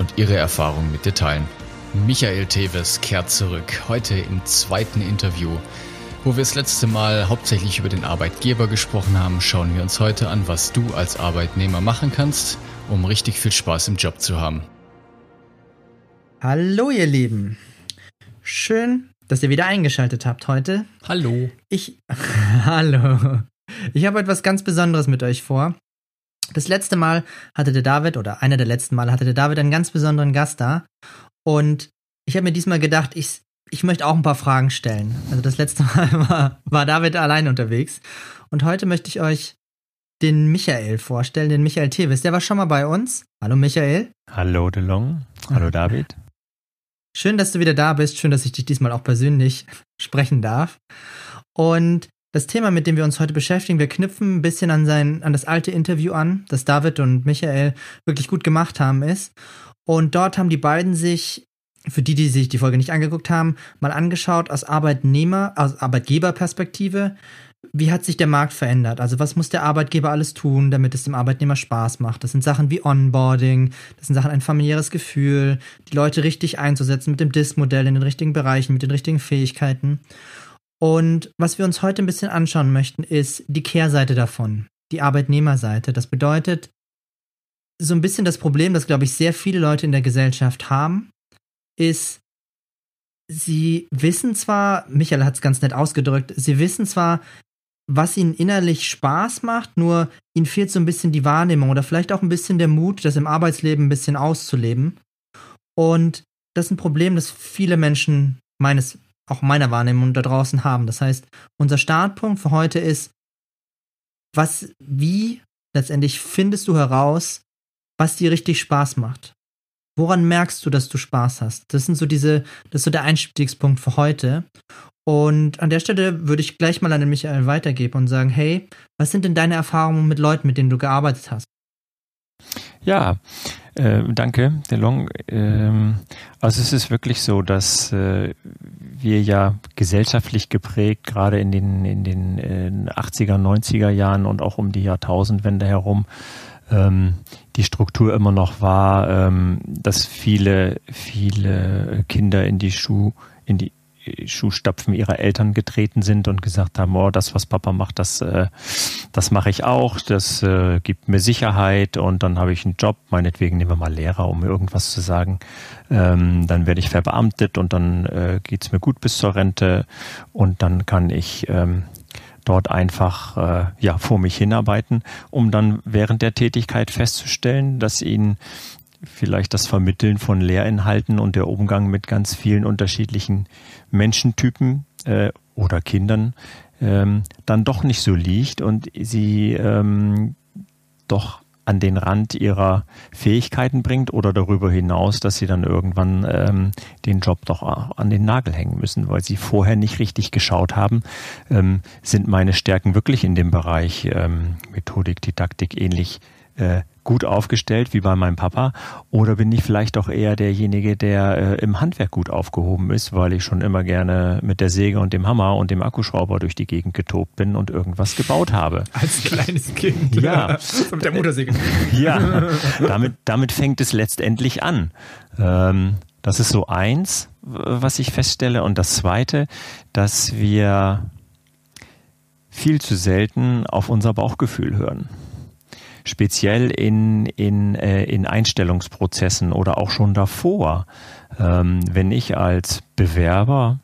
und ihre Erfahrungen mit dir teilen. Michael Teves kehrt zurück, heute im zweiten Interview. Wo wir das letzte Mal hauptsächlich über den Arbeitgeber gesprochen haben, schauen wir uns heute an, was du als Arbeitnehmer machen kannst, um richtig viel Spaß im Job zu haben. Hallo ihr Lieben. Schön, dass ihr wieder eingeschaltet habt heute. Hallo. Ich Hallo. Ich habe etwas ganz Besonderes mit euch vor. Das letzte Mal hatte der David, oder einer der letzten Male hatte der David einen ganz besonderen Gast da. Und ich habe mir diesmal gedacht, ich, ich möchte auch ein paar Fragen stellen. Also das letzte Mal war, war David allein unterwegs. Und heute möchte ich euch den Michael vorstellen, den Michael Tevis. Der war schon mal bei uns. Hallo Michael. Hallo DeLong. Hallo David. Schön, dass du wieder da bist. Schön, dass ich dich diesmal auch persönlich sprechen darf. Und das Thema, mit dem wir uns heute beschäftigen, wir knüpfen ein bisschen an sein, an das alte Interview an, das David und Michael wirklich gut gemacht haben, ist. Und dort haben die beiden sich, für die, die sich die Folge nicht angeguckt haben, mal angeschaut aus Arbeitnehmer, aus Arbeitgeberperspektive, wie hat sich der Markt verändert? Also was muss der Arbeitgeber alles tun, damit es dem Arbeitnehmer Spaß macht? Das sind Sachen wie Onboarding, das sind Sachen ein familiäres Gefühl, die Leute richtig einzusetzen mit dem DIS-Modell in den richtigen Bereichen, mit den richtigen Fähigkeiten. Und was wir uns heute ein bisschen anschauen möchten, ist die Kehrseite davon, die Arbeitnehmerseite. Das bedeutet, so ein bisschen das Problem, das, glaube ich, sehr viele Leute in der Gesellschaft haben, ist, sie wissen zwar, Michael hat es ganz nett ausgedrückt, sie wissen zwar, was ihnen innerlich Spaß macht, nur ihnen fehlt so ein bisschen die Wahrnehmung oder vielleicht auch ein bisschen der Mut, das im Arbeitsleben ein bisschen auszuleben. Und das ist ein Problem, das viele Menschen meines auch meiner Wahrnehmung da draußen haben. Das heißt, unser Startpunkt für heute ist, was, wie letztendlich findest du heraus, was dir richtig Spaß macht? Woran merkst du, dass du Spaß hast? Das sind so diese, das ist so der Einstiegspunkt für heute. Und an der Stelle würde ich gleich mal an den Michael weitergeben und sagen, hey, was sind denn deine Erfahrungen mit Leuten, mit denen du gearbeitet hast? Ja, äh, danke, DeLong. Ähm, also es ist wirklich so, dass äh, wir ja gesellschaftlich geprägt, gerade in den, in den äh, 80er, 90er Jahren und auch um die Jahrtausendwende herum, ähm, die Struktur immer noch war, ähm, dass viele, viele Kinder in die Schuh, in die Schuhstapfen ihrer Eltern getreten sind und gesagt haben, oh, das, was Papa macht, das, äh, das mache ich auch, das äh, gibt mir Sicherheit und dann habe ich einen Job, meinetwegen nehmen wir mal Lehrer, um irgendwas zu sagen. Ähm, dann werde ich verbeamtet und dann äh, geht's mir gut bis zur Rente und dann kann ich ähm, dort einfach äh, ja vor mich hinarbeiten, um dann während der Tätigkeit festzustellen, dass ihnen vielleicht das Vermitteln von Lehrinhalten und der Umgang mit ganz vielen unterschiedlichen Menschentypen äh, oder Kindern ähm, dann doch nicht so liegt und sie ähm, doch an den Rand ihrer Fähigkeiten bringt oder darüber hinaus, dass sie dann irgendwann ähm, den Job doch an den Nagel hängen müssen, weil sie vorher nicht richtig geschaut haben, ähm, sind meine Stärken wirklich in dem Bereich ähm, Methodik, Didaktik ähnlich äh, gut aufgestellt wie bei meinem Papa oder bin ich vielleicht auch eher derjenige, der äh, im Handwerk gut aufgehoben ist, weil ich schon immer gerne mit der Säge und dem Hammer und dem Akkuschrauber durch die Gegend getobt bin und irgendwas gebaut habe. Als kleines Kind. Ja. mit der Motorsäge. Ja. Damit, damit fängt es letztendlich an. Ähm, das ist so eins, was ich feststelle. Und das zweite, dass wir viel zu selten auf unser Bauchgefühl hören speziell in, in, äh, in Einstellungsprozessen oder auch schon davor, ähm, wenn ich als Bewerber,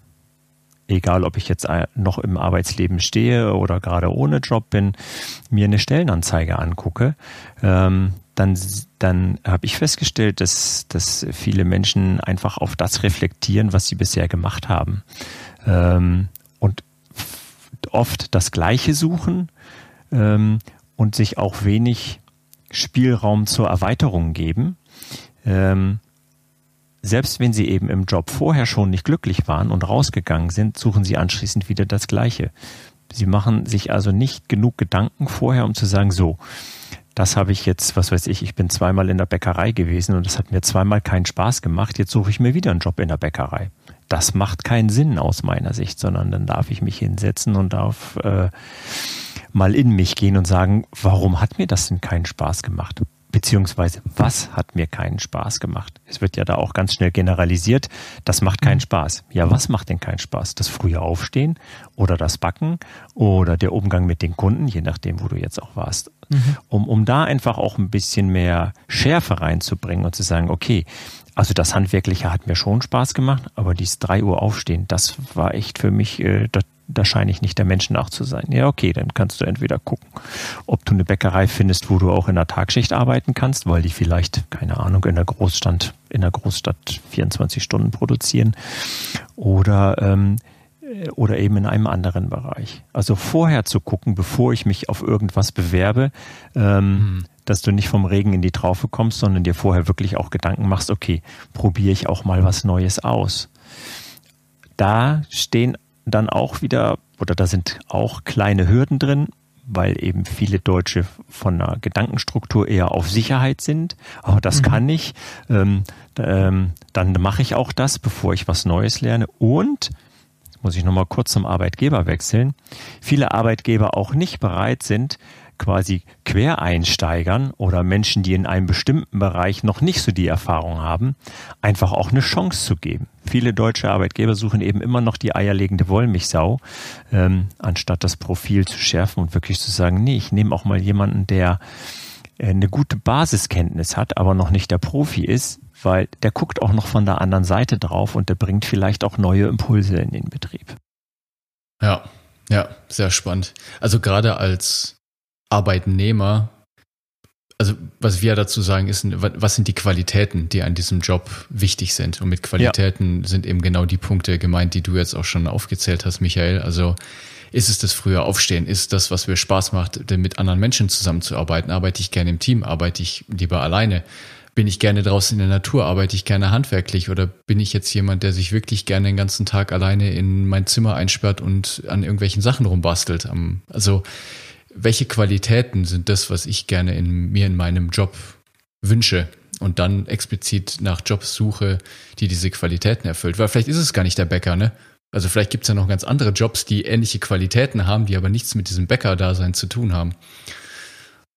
egal ob ich jetzt noch im Arbeitsleben stehe oder gerade ohne Job bin, mir eine Stellenanzeige angucke, ähm, dann, dann habe ich festgestellt, dass, dass viele Menschen einfach auf das reflektieren, was sie bisher gemacht haben. Ähm, und oft das Gleiche suchen ähm, und sich auch wenig Spielraum zur Erweiterung geben. Ähm, selbst wenn sie eben im Job vorher schon nicht glücklich waren und rausgegangen sind, suchen sie anschließend wieder das Gleiche. Sie machen sich also nicht genug Gedanken vorher, um zu sagen, so, das habe ich jetzt, was weiß ich, ich bin zweimal in der Bäckerei gewesen und das hat mir zweimal keinen Spaß gemacht, jetzt suche ich mir wieder einen Job in der Bäckerei. Das macht keinen Sinn aus meiner Sicht, sondern dann darf ich mich hinsetzen und darf äh, mal in mich gehen und sagen, warum hat mir das denn keinen Spaß gemacht? Beziehungsweise, was hat mir keinen Spaß gemacht? Es wird ja da auch ganz schnell generalisiert, das macht keinen Spaß. Ja, was macht denn keinen Spaß? Das frühe Aufstehen oder das Backen oder der Umgang mit den Kunden, je nachdem, wo du jetzt auch warst. Mhm. Um, um da einfach auch ein bisschen mehr Schärfe reinzubringen und zu sagen, okay, also das Handwerkliche hat mir schon Spaß gemacht, aber dieses 3 Uhr aufstehen, das war echt für mich, äh, das, da scheine ich nicht der Mensch nach zu sein. Ja, okay, dann kannst du entweder gucken, ob du eine Bäckerei findest, wo du auch in der Tagschicht arbeiten kannst, weil die vielleicht, keine Ahnung, in der Großstadt, in der Großstadt 24 Stunden produzieren oder, ähm, oder eben in einem anderen Bereich. Also vorher zu gucken, bevor ich mich auf irgendwas bewerbe, ähm, mhm. Dass du nicht vom Regen in die Traufe kommst, sondern dir vorher wirklich auch Gedanken machst, okay, probiere ich auch mal was Neues aus. Da stehen dann auch wieder, oder da sind auch kleine Hürden drin, weil eben viele Deutsche von der Gedankenstruktur eher auf Sicherheit sind. Aber das mhm. kann ich. Ähm, ähm, dann mache ich auch das, bevor ich was Neues lerne. Und muss ich nochmal kurz zum Arbeitgeber wechseln. Viele Arbeitgeber auch nicht bereit sind, quasi Quereinsteigern oder Menschen, die in einem bestimmten Bereich noch nicht so die Erfahrung haben, einfach auch eine Chance zu geben. Viele deutsche Arbeitgeber suchen eben immer noch die eierlegende Wollmilchsau, ähm, anstatt das Profil zu schärfen und wirklich zu sagen, nee, ich nehme auch mal jemanden, der äh, eine gute Basiskenntnis hat, aber noch nicht der Profi ist, weil der guckt auch noch von der anderen Seite drauf und der bringt vielleicht auch neue Impulse in den Betrieb. Ja, ja, sehr spannend. Also gerade als Arbeitnehmer, also was wir dazu sagen, ist, was sind die Qualitäten, die an diesem Job wichtig sind? Und mit Qualitäten ja. sind eben genau die Punkte gemeint, die du jetzt auch schon aufgezählt hast, Michael. Also ist es das frühe Aufstehen? Ist das, was mir Spaß macht, mit anderen Menschen zusammenzuarbeiten? Arbeite ich gerne im Team? Arbeite ich lieber alleine? Bin ich gerne draußen in der Natur? Arbeite ich gerne handwerklich? Oder bin ich jetzt jemand, der sich wirklich gerne den ganzen Tag alleine in mein Zimmer einsperrt und an irgendwelchen Sachen rumbastelt? Also welche Qualitäten sind das, was ich gerne in mir in meinem Job wünsche und dann explizit nach Jobs suche, die diese Qualitäten erfüllt. Weil vielleicht ist es gar nicht der Bäcker, ne? Also vielleicht gibt es ja noch ganz andere Jobs, die ähnliche Qualitäten haben, die aber nichts mit diesem Bäcker-Dasein zu tun haben.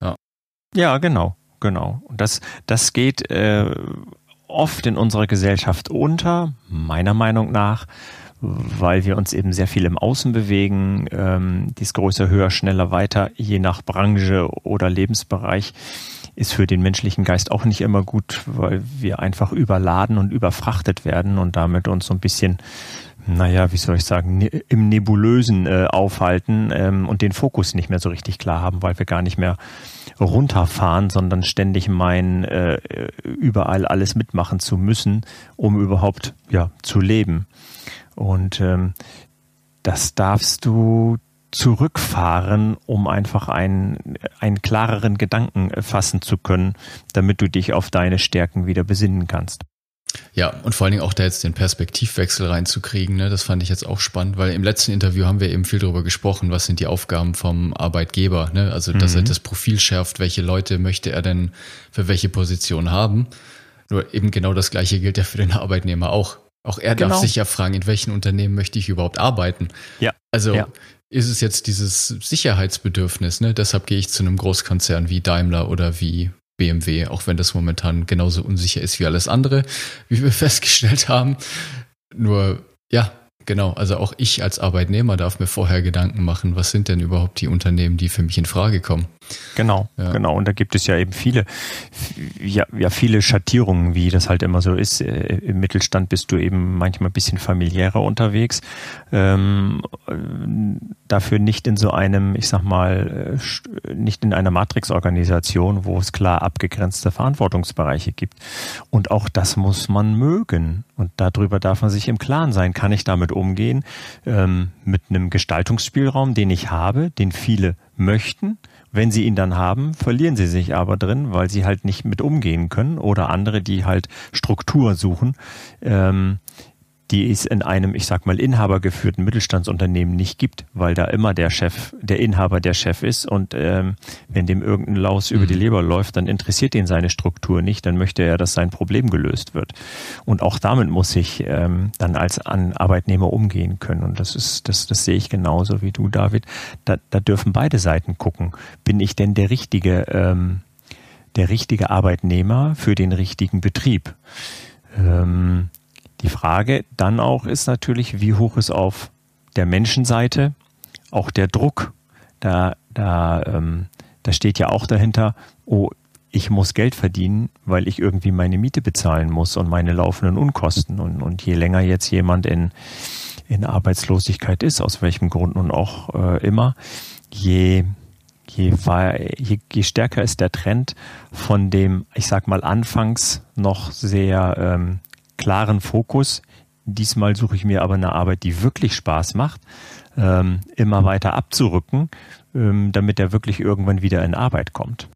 Ja, ja genau, genau. Und das, das geht äh, oft in unserer Gesellschaft unter, meiner Meinung nach, weil wir uns eben sehr viel im Außen bewegen, ähm, dies größer, höher, schneller, weiter, je nach Branche oder Lebensbereich ist für den menschlichen Geist auch nicht immer gut, weil wir einfach überladen und überfrachtet werden und damit uns so ein bisschen, naja, wie soll ich sagen, ne, im Nebulösen äh, aufhalten ähm, und den Fokus nicht mehr so richtig klar haben, weil wir gar nicht mehr runterfahren, sondern ständig meinen, äh, überall alles mitmachen zu müssen, um überhaupt ja zu leben. Und ähm, das darfst du zurückfahren, um einfach einen, einen klareren Gedanken fassen zu können, damit du dich auf deine Stärken wieder besinnen kannst. Ja, und vor allen Dingen auch da jetzt den Perspektivwechsel reinzukriegen, ne, das fand ich jetzt auch spannend, weil im letzten Interview haben wir eben viel darüber gesprochen, was sind die Aufgaben vom Arbeitgeber, ne? Also, dass mhm. er das Profil schärft, welche Leute möchte er denn für welche Position haben. Nur eben genau das gleiche gilt ja für den Arbeitnehmer auch. Auch er genau. darf sich ja fragen, in welchen Unternehmen möchte ich überhaupt arbeiten? Ja. Also ja. ist es jetzt dieses Sicherheitsbedürfnis, ne? Deshalb gehe ich zu einem Großkonzern wie Daimler oder wie BMW, auch wenn das momentan genauso unsicher ist wie alles andere, wie wir festgestellt haben. Nur, ja, Genau, also auch ich als Arbeitnehmer darf mir vorher Gedanken machen, was sind denn überhaupt die Unternehmen, die für mich in Frage kommen. Genau, ja. genau. Und da gibt es ja eben viele, ja, ja, viele Schattierungen, wie das halt immer so ist. Äh, Im Mittelstand bist du eben manchmal ein bisschen familiärer unterwegs. Ähm, dafür nicht in so einem, ich sag mal, äh, nicht in einer Matrix-Organisation, wo es klar abgegrenzte Verantwortungsbereiche gibt. Und auch das muss man mögen. Und darüber darf man sich im Klaren sein. Kann ich damit umgehen? Ähm, mit einem Gestaltungsspielraum, den ich habe, den viele möchten Wenn sie ihn dann haben, verlieren sie sich aber drin, weil sie halt nicht mit umgehen können oder andere, die halt Struktur suchen, ähm, die es in einem, ich sag mal, inhabergeführten Mittelstandsunternehmen nicht gibt, weil da immer der Chef, der Inhaber der Chef ist und ähm, wenn dem irgendein Laus über die mhm. Leber läuft, dann interessiert ihn seine Struktur nicht, dann möchte er, dass sein Problem gelöst wird. Und auch damit muss ich ähm, dann als an Arbeitnehmer umgehen können. Und das ist, das, das sehe ich genauso wie du, David. Da, da dürfen beide Seiten gucken. Bin ich denn der richtige, ähm, der richtige Arbeitnehmer für den richtigen Betrieb? Ähm, die Frage dann auch ist natürlich, wie hoch ist auf der Menschenseite auch der Druck. Da, da, ähm, da steht ja auch dahinter, oh, ich muss Geld verdienen, weil ich irgendwie meine Miete bezahlen muss und meine laufenden Unkosten. Und, und je länger jetzt jemand in, in Arbeitslosigkeit ist, aus welchem Grund nun auch äh, immer, je, je, je, je stärker ist der Trend von dem, ich sag mal, anfangs noch sehr ähm, klaren Fokus. Diesmal suche ich mir aber eine Arbeit, die wirklich Spaß macht, ähm, immer weiter abzurücken, ähm, damit er wirklich irgendwann wieder in Arbeit kommt.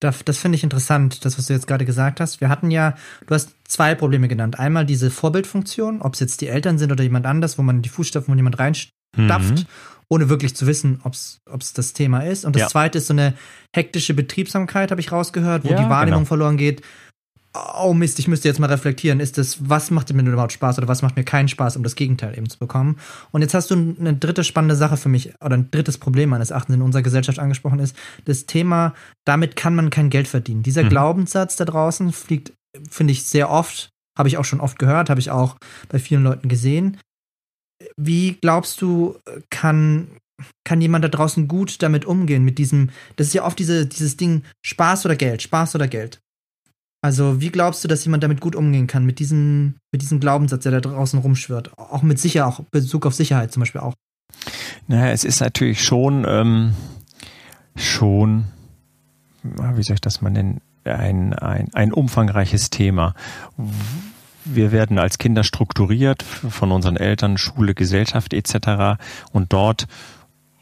Das, das finde ich interessant, das, was du jetzt gerade gesagt hast. Wir hatten ja, du hast zwei Probleme genannt. Einmal diese Vorbildfunktion, ob es jetzt die Eltern sind oder jemand anders, wo man die Fußstapfen von jemand reinstapft, mhm. ohne wirklich zu wissen, ob es das Thema ist. Und das ja. zweite ist so eine hektische Betriebsamkeit, habe ich rausgehört, wo ja, die Wahrnehmung genau. verloren geht oh Mist, ich müsste jetzt mal reflektieren, ist das, was macht mir überhaupt Spaß oder was macht mir keinen Spaß, um das Gegenteil eben zu bekommen. Und jetzt hast du eine dritte spannende Sache für mich, oder ein drittes Problem meines Erachtens in unserer Gesellschaft angesprochen ist, das Thema, damit kann man kein Geld verdienen. Dieser mhm. Glaubenssatz da draußen fliegt, finde ich, sehr oft, habe ich auch schon oft gehört, habe ich auch bei vielen Leuten gesehen. Wie glaubst du, kann, kann jemand da draußen gut damit umgehen, mit diesem, das ist ja oft diese, dieses Ding, Spaß oder Geld, Spaß oder Geld. Also, wie glaubst du, dass jemand damit gut umgehen kann, mit diesem, mit diesem Glaubenssatz, der da draußen rumschwirrt? Auch mit Sicherheit, auch Bezug auf Sicherheit zum Beispiel auch. Naja, es ist natürlich schon, ähm, schon, wie soll ich das mal nennen, ein, ein, ein umfangreiches Thema. Wir werden als Kinder strukturiert von unseren Eltern, Schule, Gesellschaft etc. Und dort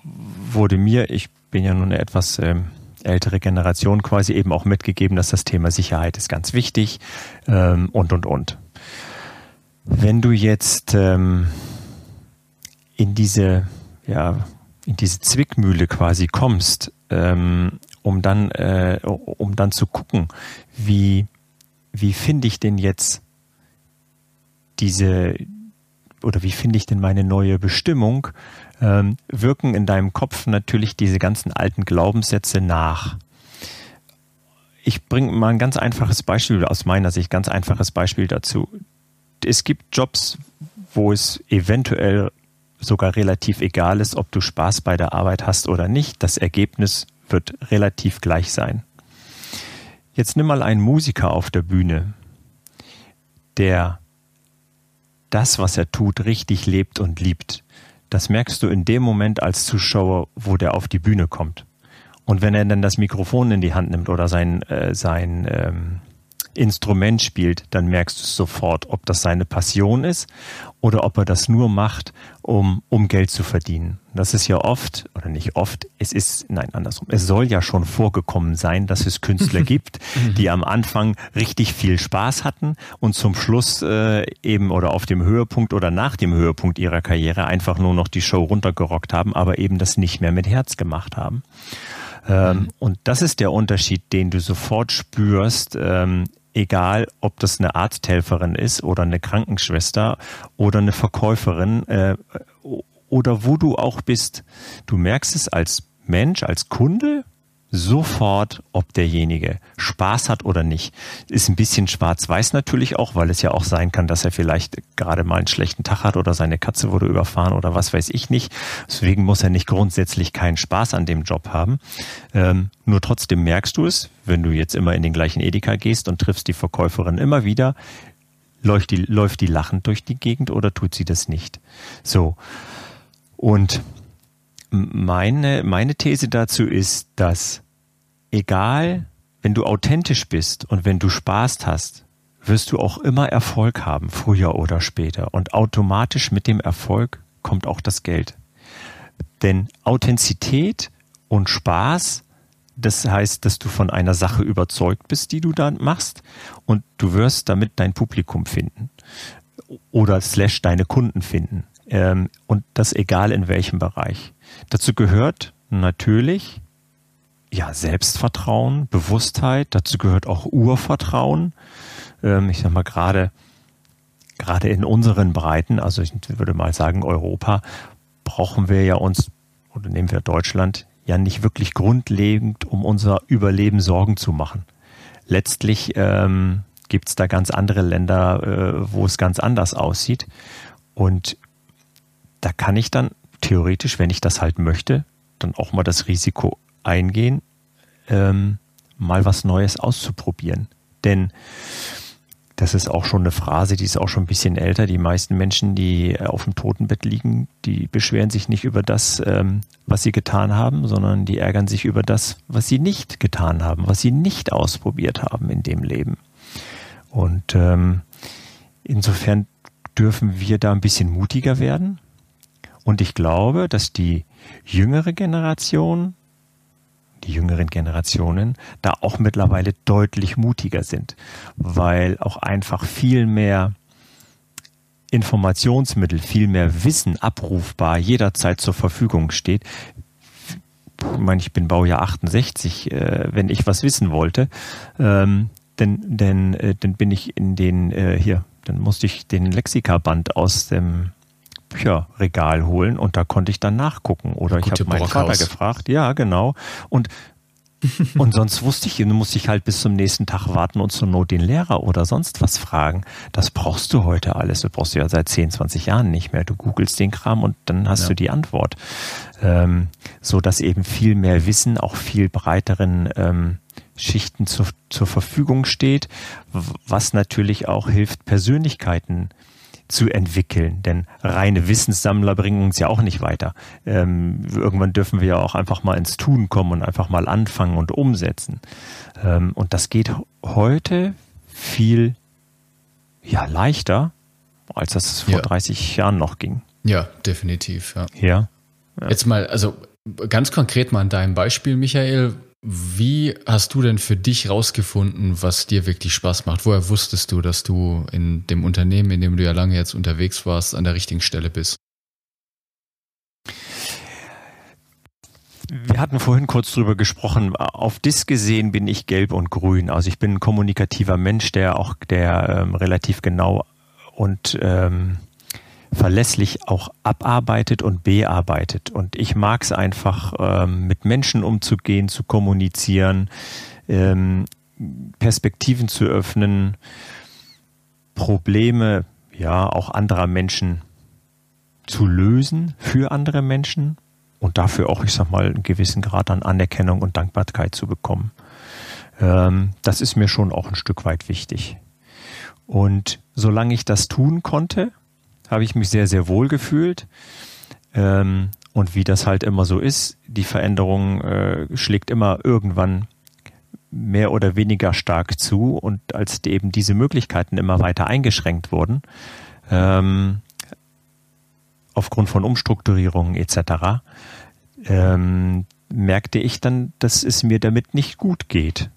wurde mir, ich bin ja nun etwas ähm, ältere Generation quasi eben auch mitgegeben, dass das Thema Sicherheit ist ganz wichtig ähm, und und und. Wenn du jetzt ähm, in diese ja in diese Zwickmühle quasi kommst, ähm, um dann äh, um dann zu gucken, wie wie finde ich denn jetzt diese oder wie finde ich denn meine neue Bestimmung? Ähm, wirken in deinem Kopf natürlich diese ganzen alten Glaubenssätze nach. Ich bringe mal ein ganz einfaches Beispiel aus meiner Sicht, ganz einfaches Beispiel dazu. Es gibt Jobs, wo es eventuell sogar relativ egal ist, ob du Spaß bei der Arbeit hast oder nicht. Das Ergebnis wird relativ gleich sein. Jetzt nimm mal einen Musiker auf der Bühne, der das, was er tut, richtig lebt und liebt das merkst du in dem Moment als Zuschauer, wo der auf die Bühne kommt. Und wenn er dann das Mikrofon in die Hand nimmt oder sein, äh, sein ähm, Instrument spielt, dann merkst du sofort, ob das seine Passion ist oder ob er das nur macht, um, um Geld zu verdienen. Das ist ja oft, oder nicht oft, es ist, nein, andersrum. Es soll ja schon vorgekommen sein, dass es Künstler gibt, mhm. die am Anfang richtig viel Spaß hatten und zum Schluss äh, eben oder auf dem Höhepunkt oder nach dem Höhepunkt ihrer Karriere einfach nur noch die Show runtergerockt haben, aber eben das nicht mehr mit Herz gemacht haben. Ähm, mhm. Und das ist der Unterschied, den du sofort spürst ähm, egal ob das eine Arzthelferin ist oder eine Krankenschwester oder eine Verkäuferin äh, oder wo du auch bist. Du merkst es als Mensch, als Kunde sofort, ob derjenige Spaß hat oder nicht. Ist ein bisschen schwarz-weiß natürlich auch, weil es ja auch sein kann, dass er vielleicht gerade mal einen schlechten Tag hat oder seine Katze wurde überfahren oder was weiß ich nicht. Deswegen muss er nicht grundsätzlich keinen Spaß an dem Job haben. Ähm, nur trotzdem merkst du es, wenn du jetzt immer in den gleichen Edeka gehst und triffst die Verkäuferin immer wieder, läuft die, läuft die lachend durch die Gegend oder tut sie das nicht? So. Und meine, meine These dazu ist, dass egal, wenn du authentisch bist und wenn du Spaß hast, wirst du auch immer Erfolg haben, früher oder später. Und automatisch mit dem Erfolg kommt auch das Geld. Denn Authentizität und Spaß. Das heißt, dass du von einer Sache überzeugt bist, die du dann machst und du wirst damit dein Publikum finden oder slash deine Kunden finden. Ähm, und das egal in welchem Bereich. Dazu gehört natürlich ja Selbstvertrauen, Bewusstheit. Dazu gehört auch Urvertrauen. Ähm, ich sag mal gerade gerade in unseren Breiten, also ich würde mal sagen Europa, brauchen wir ja uns oder nehmen wir Deutschland ja nicht wirklich grundlegend um unser Überleben Sorgen zu machen. Letztlich ähm, gibt es da ganz andere Länder, äh, wo es ganz anders aussieht. Und da kann ich dann theoretisch, wenn ich das halt möchte, dann auch mal das Risiko eingehen, ähm, mal was Neues auszuprobieren. Denn das ist auch schon eine Phrase, die ist auch schon ein bisschen älter. Die meisten Menschen, die auf dem Totenbett liegen, die beschweren sich nicht über das, ähm, was sie getan haben, sondern die ärgern sich über das, was sie nicht getan haben, was sie nicht ausprobiert haben in dem Leben. Und ähm, insofern dürfen wir da ein bisschen mutiger werden. Und ich glaube, dass die jüngere Generation, die jüngeren Generationen, da auch mittlerweile deutlich mutiger sind, weil auch einfach viel mehr Informationsmittel, viel mehr Wissen abrufbar jederzeit zur Verfügung steht. Ich meine, ich bin Baujahr 68, äh, wenn ich was wissen wollte, ähm, denn, denn, äh, dann bin ich in den, äh, hier, dann musste ich den Lexikaband aus dem Bücherregal holen und da konnte ich dann nachgucken. Oder ich habe meinen Vater gefragt, ja, genau. Und und sonst wusste ich, dann musste ich halt bis zum nächsten Tag warten und zur Not den Lehrer oder sonst was fragen. Das brauchst du heute alles. Du brauchst du ja seit 10, 20 Jahren nicht mehr. Du googelst den Kram und dann hast ja. du die Antwort. Ähm, so dass eben viel mehr Wissen auch viel breiteren ähm, Schichten zur, zur Verfügung steht, was natürlich auch hilft, Persönlichkeiten zu entwickeln. Denn reine Wissenssammler bringen uns ja auch nicht weiter. Ähm, irgendwann dürfen wir ja auch einfach mal ins Tun kommen und einfach mal anfangen und umsetzen. Ähm, und das geht heute viel ja, leichter, als das vor ja. 30 Jahren noch ging. Ja, definitiv. Ja. ja. ja. Jetzt mal, also ganz konkret mal an deinem Beispiel, Michael. Wie hast du denn für dich rausgefunden, was dir wirklich Spaß macht? Woher wusstest du, dass du in dem Unternehmen, in dem du ja lange jetzt unterwegs warst, an der richtigen Stelle bist? Wir hatten vorhin kurz drüber gesprochen. Auf Dis gesehen bin ich gelb und grün. Also ich bin ein kommunikativer Mensch, der auch der ähm, relativ genau und ähm, verlässlich auch abarbeitet und bearbeitet. Und ich mag es einfach, ähm, mit Menschen umzugehen, zu kommunizieren, ähm, Perspektiven zu öffnen, Probleme ja auch anderer Menschen zu lösen für andere Menschen und dafür auch, ich sag mal, einen gewissen Grad an Anerkennung und Dankbarkeit zu bekommen. Ähm, das ist mir schon auch ein Stück weit wichtig. Und solange ich das tun konnte, habe ich mich sehr, sehr wohl gefühlt. Ähm, und wie das halt immer so ist, die Veränderung äh, schlägt immer irgendwann mehr oder weniger stark zu. Und als eben diese Möglichkeiten immer weiter eingeschränkt wurden, ähm, aufgrund von Umstrukturierungen etc., ähm, merkte ich dann, dass es mir damit nicht gut geht.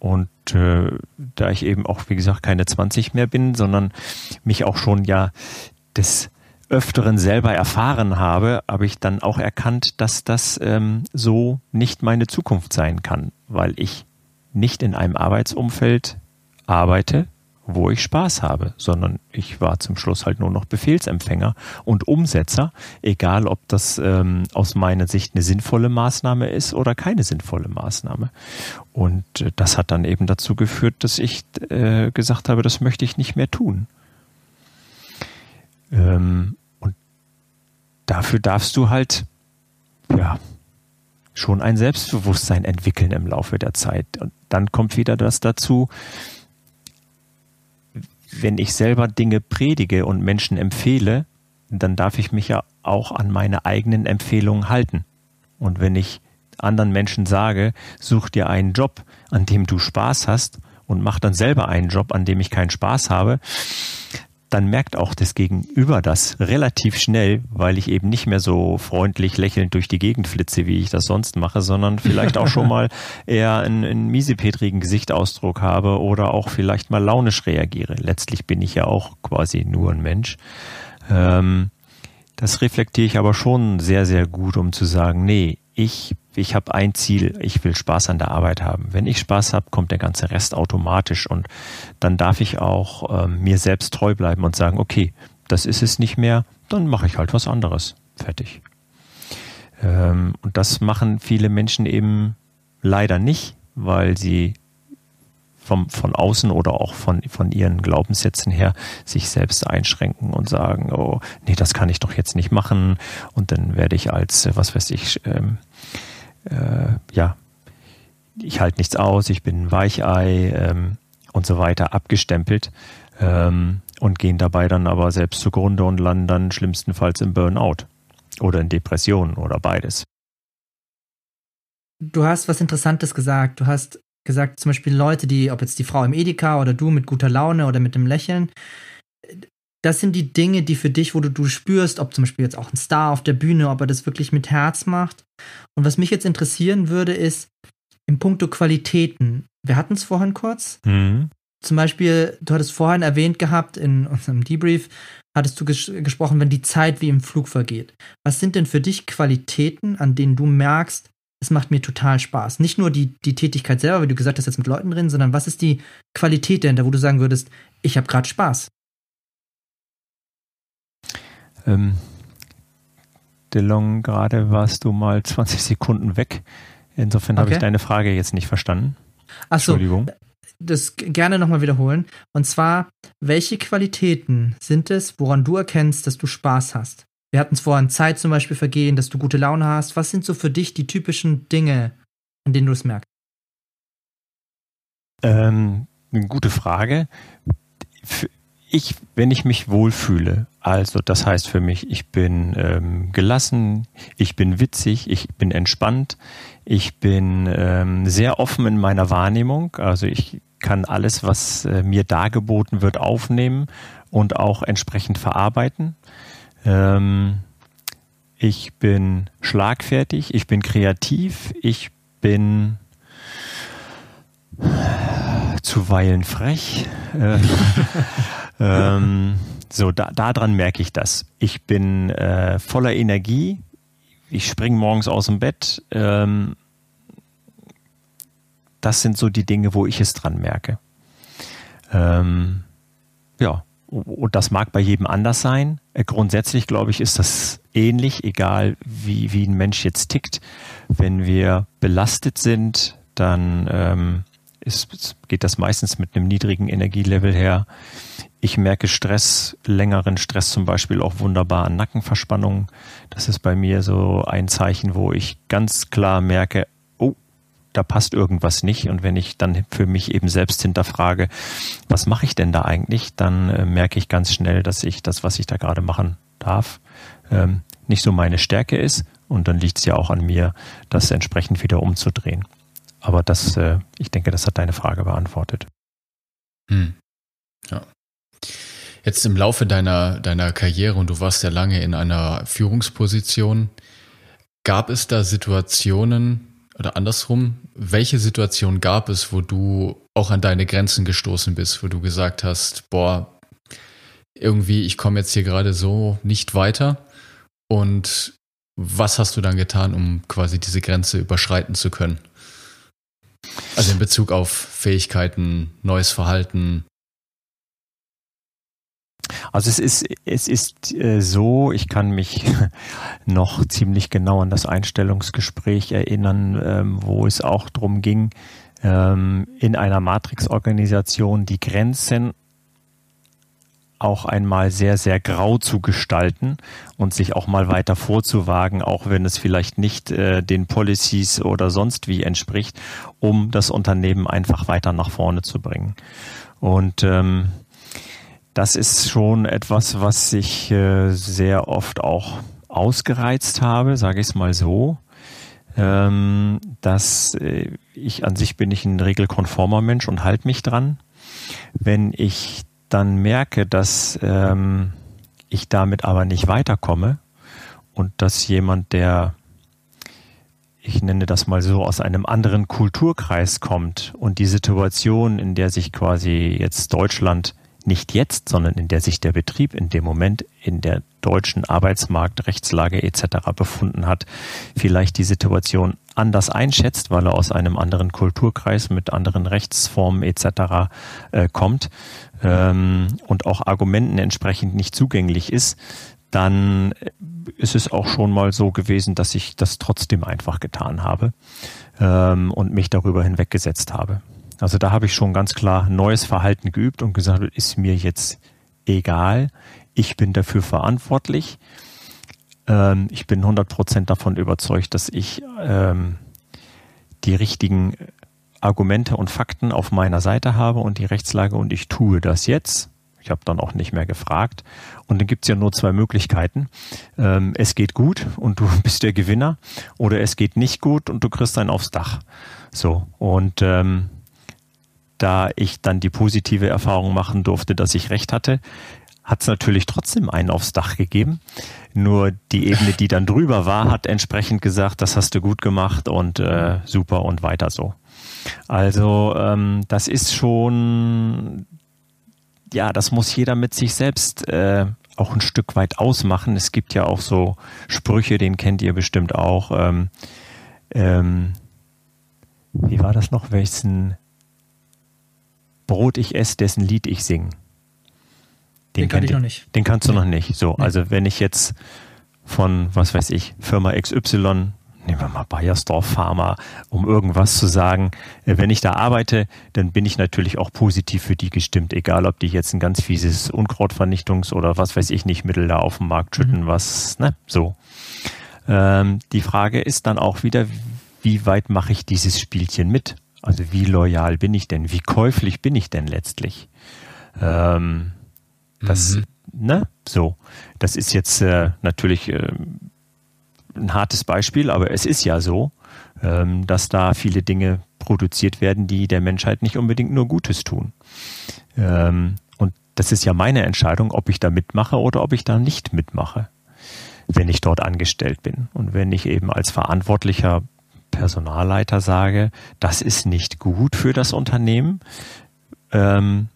Und äh, da ich eben auch, wie gesagt, keine 20 mehr bin, sondern mich auch schon ja des Öfteren selber erfahren habe, habe ich dann auch erkannt, dass das ähm, so nicht meine Zukunft sein kann, weil ich nicht in einem Arbeitsumfeld arbeite, wo ich Spaß habe, sondern ich war zum Schluss halt nur noch Befehlsempfänger und Umsetzer, egal ob das ähm, aus meiner Sicht eine sinnvolle Maßnahme ist oder keine sinnvolle Maßnahme. Und äh, das hat dann eben dazu geführt, dass ich äh, gesagt habe, das möchte ich nicht mehr tun. Ähm, und dafür darfst du halt, ja, schon ein Selbstbewusstsein entwickeln im Laufe der Zeit. Und dann kommt wieder das dazu, wenn ich selber Dinge predige und Menschen empfehle, dann darf ich mich ja auch an meine eigenen Empfehlungen halten. Und wenn ich anderen Menschen sage, such dir einen Job, an dem du Spaß hast und mach dann selber einen Job, an dem ich keinen Spaß habe, dann merkt auch das Gegenüber das relativ schnell, weil ich eben nicht mehr so freundlich lächelnd durch die Gegend flitze, wie ich das sonst mache, sondern vielleicht auch schon mal eher einen, einen miesepetrigen Gesichtsausdruck habe oder auch vielleicht mal launisch reagiere. Letztlich bin ich ja auch quasi nur ein Mensch. Ähm, das reflektiere ich aber schon sehr, sehr gut, um zu sagen, nee, ich ich habe ein Ziel, ich will Spaß an der Arbeit haben. Wenn ich Spaß habe, kommt der ganze Rest automatisch und dann darf ich auch ähm, mir selbst treu bleiben und sagen, okay, das ist es nicht mehr, dann mache ich halt was anderes. Fertig. Ähm, und das machen viele Menschen eben leider nicht, weil sie vom, von außen oder auch von, von ihren Glaubenssätzen her sich selbst einschränken und sagen, oh, nee, das kann ich doch jetzt nicht machen. Und dann werde ich als, was weiß ich, ähm, äh, ja, ich halte nichts aus, ich bin ein Weichei ähm, und so weiter abgestempelt ähm, und gehen dabei dann aber selbst zugrunde und landen dann schlimmstenfalls im Burnout oder in Depressionen oder beides. Du hast was Interessantes gesagt. Du hast gesagt, zum Beispiel Leute, die, ob jetzt die Frau im Edeka oder du mit guter Laune oder mit dem Lächeln, das sind die Dinge, die für dich, wo du, du spürst, ob zum Beispiel jetzt auch ein Star auf der Bühne, ob er das wirklich mit Herz macht. Und was mich jetzt interessieren würde, ist im Punkto Qualitäten. Wir hatten es vorhin kurz. Mhm. Zum Beispiel, du hattest vorhin erwähnt gehabt in unserem Debrief, hattest du ges gesprochen, wenn die Zeit wie im Flug vergeht. Was sind denn für dich Qualitäten, an denen du merkst, es macht mir total Spaß? Nicht nur die, die Tätigkeit selber, wie du gesagt hast, jetzt mit Leuten drin, sondern was ist die Qualität dahinter, wo du sagen würdest, ich habe gerade Spaß? Ähm, DeLong, gerade warst du mal 20 Sekunden weg. Insofern okay. habe ich deine Frage jetzt nicht verstanden. Achso, Entschuldigung. Das gerne nochmal wiederholen. Und zwar, welche Qualitäten sind es, woran du erkennst, dass du Spaß hast? Wir hatten es vorhin Zeit zum Beispiel vergehen, dass du gute Laune hast. Was sind so für dich die typischen Dinge, an denen du es merkst? Ähm, eine gute Frage. Ich, wenn ich mich wohlfühle, also das heißt für mich, ich bin ähm, gelassen, ich bin witzig, ich bin entspannt, ich bin ähm, sehr offen in meiner Wahrnehmung. Also ich kann alles, was äh, mir dargeboten wird, aufnehmen und auch entsprechend verarbeiten. Ähm, ich bin schlagfertig, ich bin kreativ, ich bin zuweilen frech. Äh, ähm, so, da, daran merke ich das. Ich bin äh, voller Energie. Ich springe morgens aus dem Bett. Ähm, das sind so die Dinge, wo ich es dran merke. Ähm, ja, und das mag bei jedem anders sein. Äh, grundsätzlich, glaube ich, ist das ähnlich, egal wie, wie ein Mensch jetzt tickt. Wenn wir belastet sind, dann ähm, ist, geht das meistens mit einem niedrigen Energielevel her. Ich merke Stress, längeren Stress zum Beispiel auch wunderbar an Nackenverspannungen. Das ist bei mir so ein Zeichen, wo ich ganz klar merke, oh, da passt irgendwas nicht. Und wenn ich dann für mich eben selbst hinterfrage, was mache ich denn da eigentlich, dann äh, merke ich ganz schnell, dass ich das, was ich da gerade machen darf, ähm, nicht so meine Stärke ist. Und dann liegt es ja auch an mir, das entsprechend wieder umzudrehen. Aber das, äh, ich denke, das hat deine Frage beantwortet. Hm. Ja. Jetzt im Laufe deiner, deiner Karriere und du warst ja lange in einer Führungsposition, gab es da Situationen oder andersrum, welche Situation gab es, wo du auch an deine Grenzen gestoßen bist, wo du gesagt hast, boah, irgendwie, ich komme jetzt hier gerade so nicht weiter und was hast du dann getan, um quasi diese Grenze überschreiten zu können? Also in Bezug auf Fähigkeiten, neues Verhalten, also es ist, es ist äh, so, ich kann mich noch ziemlich genau an das Einstellungsgespräch erinnern, ähm, wo es auch darum ging, ähm, in einer Matrix-Organisation die Grenzen auch einmal sehr, sehr grau zu gestalten und sich auch mal weiter vorzuwagen, auch wenn es vielleicht nicht äh, den Policies oder sonst wie entspricht, um das Unternehmen einfach weiter nach vorne zu bringen. Und ähm, das ist schon etwas, was ich äh, sehr oft auch ausgereizt habe, sage ich es mal so. Ähm, dass äh, ich an sich bin ich ein regelkonformer Mensch und halte mich dran. Wenn ich dann merke, dass ähm, ich damit aber nicht weiterkomme und dass jemand, der, ich nenne das mal so, aus einem anderen Kulturkreis kommt und die Situation, in der sich quasi jetzt Deutschland nicht jetzt, sondern in der sich der Betrieb in dem Moment in der deutschen Arbeitsmarkt, Rechtslage etc. befunden hat, vielleicht die Situation anders einschätzt, weil er aus einem anderen Kulturkreis mit anderen Rechtsformen etc. Äh, kommt ähm, und auch Argumenten entsprechend nicht zugänglich ist, dann ist es auch schon mal so gewesen, dass ich das trotzdem einfach getan habe ähm, und mich darüber hinweggesetzt habe. Also da habe ich schon ganz klar neues Verhalten geübt und gesagt, ist mir jetzt egal, ich bin dafür verantwortlich. Ähm, ich bin 100% davon überzeugt, dass ich ähm, die richtigen Argumente und Fakten auf meiner Seite habe und die Rechtslage und ich tue das jetzt. Ich habe dann auch nicht mehr gefragt. Und dann gibt es ja nur zwei Möglichkeiten. Ähm, es geht gut und du bist der Gewinner oder es geht nicht gut und du kriegst einen aufs Dach. So. Und ähm, da ich dann die positive Erfahrung machen durfte, dass ich recht hatte, hat es natürlich trotzdem einen aufs Dach gegeben. Nur die Ebene, die dann drüber war, hat entsprechend gesagt, das hast du gut gemacht und äh, super und weiter so. Also ähm, das ist schon, ja, das muss jeder mit sich selbst äh, auch ein Stück weit ausmachen. Es gibt ja auch so Sprüche, den kennt ihr bestimmt auch. Ähm, ähm, wie war das noch? Welchen Brot ich esse, dessen Lied ich singe. Den, den kann ich noch nicht. Den kannst du nee. noch nicht. So, nee. also wenn ich jetzt von, was weiß ich, Firma XY, nehmen wir mal Bayersdorf Pharma, um irgendwas zu sagen, äh, wenn ich da arbeite, dann bin ich natürlich auch positiv für die gestimmt, egal ob die jetzt ein ganz fieses Unkrautvernichtungs- oder was weiß ich nicht Mittel da auf dem Markt schütten, mhm. was, ne, so. Ähm, die Frage ist dann auch wieder, wie weit mache ich dieses Spielchen mit? Also wie loyal bin ich denn? Wie käuflich bin ich denn letztlich? Ähm, das, mhm. ne, so. Das ist jetzt äh, natürlich äh, ein hartes Beispiel, aber es ist ja so, ähm, dass da viele Dinge produziert werden, die der Menschheit nicht unbedingt nur Gutes tun. Ähm, und das ist ja meine Entscheidung, ob ich da mitmache oder ob ich da nicht mitmache, wenn ich dort angestellt bin. Und wenn ich eben als Verantwortlicher Personalleiter sage, das ist nicht gut für das Unternehmen ähm,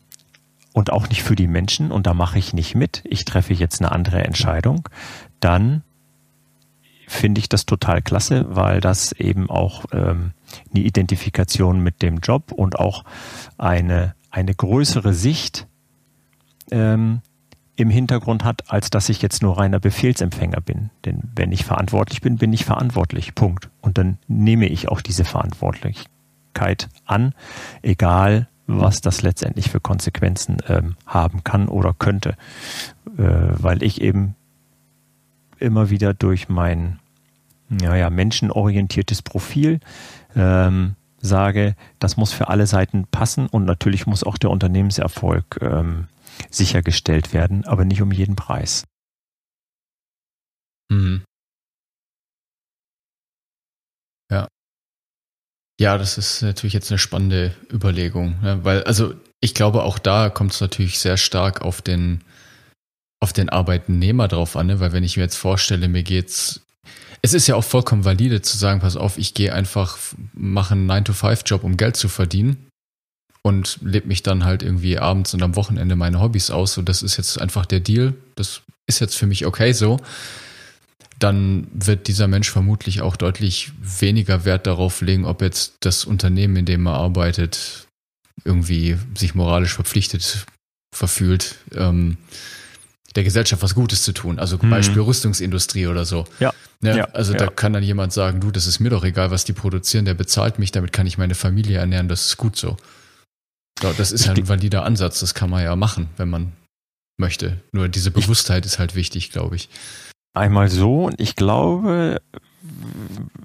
und auch nicht für die Menschen und da mache ich nicht mit, ich treffe jetzt eine andere Entscheidung, dann finde ich das total klasse, weil das eben auch ähm, eine Identifikation mit dem Job und auch eine, eine größere Sicht ähm, im Hintergrund hat, als dass ich jetzt nur reiner Befehlsempfänger bin. Denn wenn ich verantwortlich bin, bin ich verantwortlich. Punkt. Und dann nehme ich auch diese Verantwortlichkeit an, egal was das letztendlich für Konsequenzen ähm, haben kann oder könnte. Äh, weil ich eben immer wieder durch mein naja, menschenorientiertes Profil ähm, sage, das muss für alle Seiten passen und natürlich muss auch der Unternehmenserfolg ähm, sichergestellt werden, aber nicht um jeden Preis. Mhm. Ja. Ja, das ist natürlich jetzt eine spannende Überlegung, ne? weil also ich glaube auch da kommt es natürlich sehr stark auf den auf den Arbeitnehmer drauf an, ne? weil wenn ich mir jetzt vorstelle, mir geht's es ist ja auch vollkommen valide zu sagen, pass auf, ich gehe einfach, mache einen 9-to-5-Job, um Geld zu verdienen und lebe mich dann halt irgendwie abends und am Wochenende meine Hobbys aus. Und das ist jetzt einfach der Deal. Das ist jetzt für mich okay so. Dann wird dieser Mensch vermutlich auch deutlich weniger Wert darauf legen, ob jetzt das Unternehmen, in dem er arbeitet, irgendwie sich moralisch verpflichtet verfühlt, ähm, der Gesellschaft was Gutes zu tun. Also mhm. Beispiel Rüstungsindustrie oder so. Ja. ja, ja also ja. da kann dann jemand sagen, du, das ist mir doch egal, was die produzieren, der bezahlt mich, damit kann ich meine Familie ernähren, das ist gut so. Ja, das ist ja ein valider Ansatz, das kann man ja machen, wenn man möchte. Nur diese Bewusstheit ist halt wichtig, glaube ich. Einmal so und ich glaube,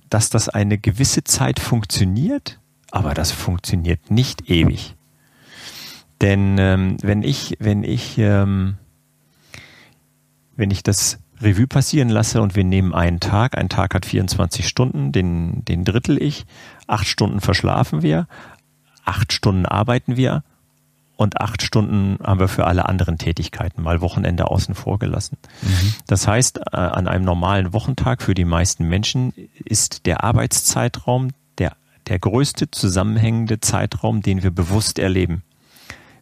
dass das eine gewisse Zeit funktioniert, aber das funktioniert nicht ewig. Denn ähm, wenn ich, wenn ich, ähm, wenn ich das Revue passieren lasse und wir nehmen einen Tag, ein Tag hat 24 Stunden, den, den drittel ich, acht Stunden verschlafen wir, acht Stunden arbeiten wir und acht Stunden haben wir für alle anderen Tätigkeiten, mal Wochenende außen vor gelassen. Mhm. Das heißt, äh, an einem normalen Wochentag für die meisten Menschen ist der Arbeitszeitraum der, der größte zusammenhängende Zeitraum, den wir bewusst erleben.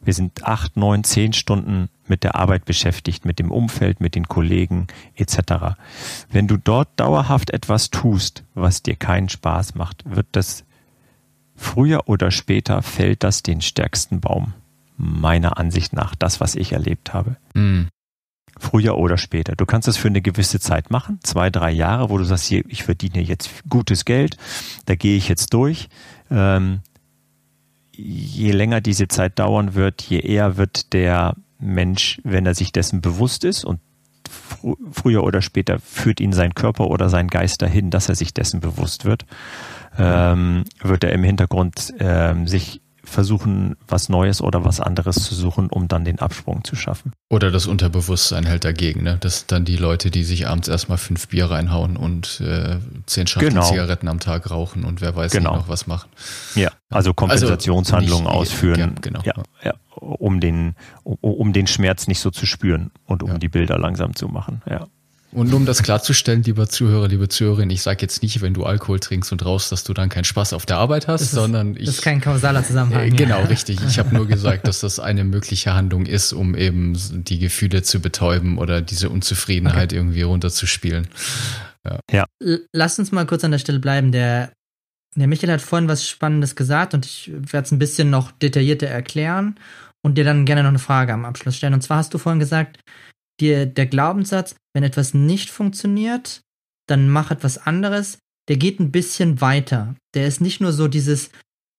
Wir sind acht, neun, zehn Stunden mit der Arbeit beschäftigt, mit dem Umfeld, mit den Kollegen etc. Wenn du dort dauerhaft etwas tust, was dir keinen Spaß macht, wird das früher oder später fällt das den stärksten Baum. Meiner Ansicht nach, das, was ich erlebt habe. Mhm. Früher oder später. Du kannst das für eine gewisse Zeit machen, zwei, drei Jahre, wo du sagst, hier, ich verdiene jetzt gutes Geld, da gehe ich jetzt durch. Ähm, je länger diese Zeit dauern wird, je eher wird der Mensch, wenn er sich dessen bewusst ist und fr früher oder später führt ihn sein Körper oder sein Geist dahin, dass er sich dessen bewusst wird, ähm, wird er im Hintergrund ähm, sich versuchen, was Neues oder was anderes zu suchen, um dann den Absprung zu schaffen. Oder das Unterbewusstsein hält dagegen, ne? Das dann die Leute, die sich abends erstmal fünf Bier reinhauen und äh, zehn Schachtel genau. Zigaretten am Tag rauchen und wer weiß genau. noch was machen. Ja, also Kompensationshandlungen also ausführen, ja, genau. Ja, ja, um den, um, um den Schmerz nicht so zu spüren und um die Bilder langsam zu machen. Ja. Und um das klarzustellen, lieber Zuhörer, liebe Zuhörerin, ich sage jetzt nicht, wenn du Alkohol trinkst und rauchst, dass du dann keinen Spaß auf der Arbeit hast, das ist, sondern ich. Das ist kein kausaler Zusammenhang. Äh, genau, ja. richtig. Ich habe nur gesagt, dass das eine mögliche Handlung ist, um eben die Gefühle zu betäuben oder diese Unzufriedenheit okay. irgendwie runterzuspielen. Ja. ja. Lass uns mal kurz an der Stelle bleiben. Der, der Michael hat vorhin was Spannendes gesagt und ich werde es ein bisschen noch detaillierter erklären und dir dann gerne noch eine Frage am Abschluss stellen. Und zwar hast du vorhin gesagt, dir der Glaubenssatz, wenn etwas nicht funktioniert, dann mach etwas anderes, der geht ein bisschen weiter. Der ist nicht nur so dieses,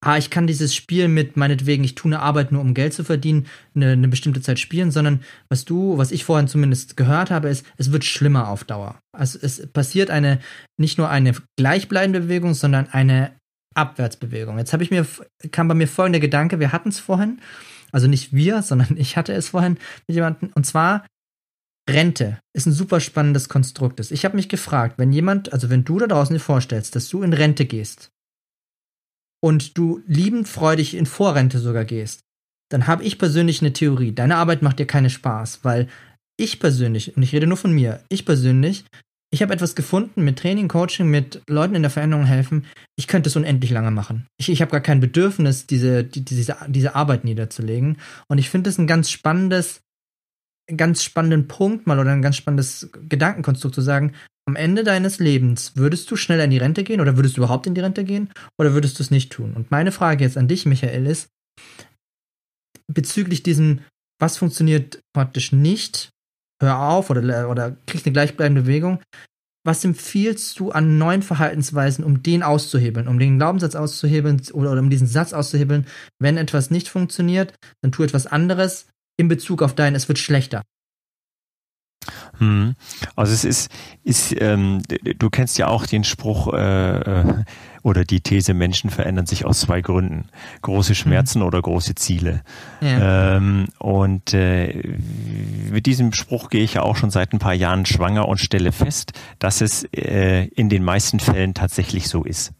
ah, ich kann dieses Spiel mit meinetwegen, ich tue eine Arbeit nur um Geld zu verdienen, eine, eine bestimmte Zeit spielen, sondern was du, was ich vorhin zumindest gehört habe, ist, es wird schlimmer auf Dauer. Also es passiert eine, nicht nur eine gleichbleibende Bewegung, sondern eine Abwärtsbewegung. Jetzt habe ich mir, kam bei mir folgender Gedanke, wir hatten es vorhin, also nicht wir, sondern ich hatte es vorhin mit jemandem, und zwar Rente ist ein super spannendes Konstrukt. Ich habe mich gefragt, wenn jemand, also wenn du da draußen dir vorstellst, dass du in Rente gehst und du liebend freudig in Vorrente sogar gehst, dann habe ich persönlich eine Theorie. Deine Arbeit macht dir keinen Spaß, weil ich persönlich, und ich rede nur von mir, ich persönlich, ich habe etwas gefunden mit Training, Coaching, mit Leuten in der Veränderung helfen. Ich könnte es unendlich lange machen. Ich, ich habe gar kein Bedürfnis, diese, die, diese, diese Arbeit niederzulegen. Und ich finde es ein ganz spannendes ganz spannenden Punkt mal oder ein ganz spannendes Gedankenkonstrukt zu sagen, am Ende deines Lebens würdest du schneller in die Rente gehen oder würdest du überhaupt in die Rente gehen oder würdest du es nicht tun? Und meine Frage jetzt an dich, Michael, ist bezüglich diesem, was funktioniert praktisch nicht, hör auf oder, oder kriegst eine gleichbleibende Bewegung. Was empfiehlst du an neuen Verhaltensweisen, um den auszuhebeln, um den Glaubenssatz auszuhebeln oder, oder um diesen Satz auszuhebeln? Wenn etwas nicht funktioniert, dann tu etwas anderes, in Bezug auf dein, es wird schlechter? Hm. Also es ist, ist ähm, du kennst ja auch den Spruch äh, äh, oder die These, Menschen verändern sich aus zwei Gründen. Große Schmerzen mhm. oder große Ziele. Ja. Ähm, und äh, mit diesem Spruch gehe ich ja auch schon seit ein paar Jahren schwanger und stelle fest, dass es äh, in den meisten Fällen tatsächlich so ist.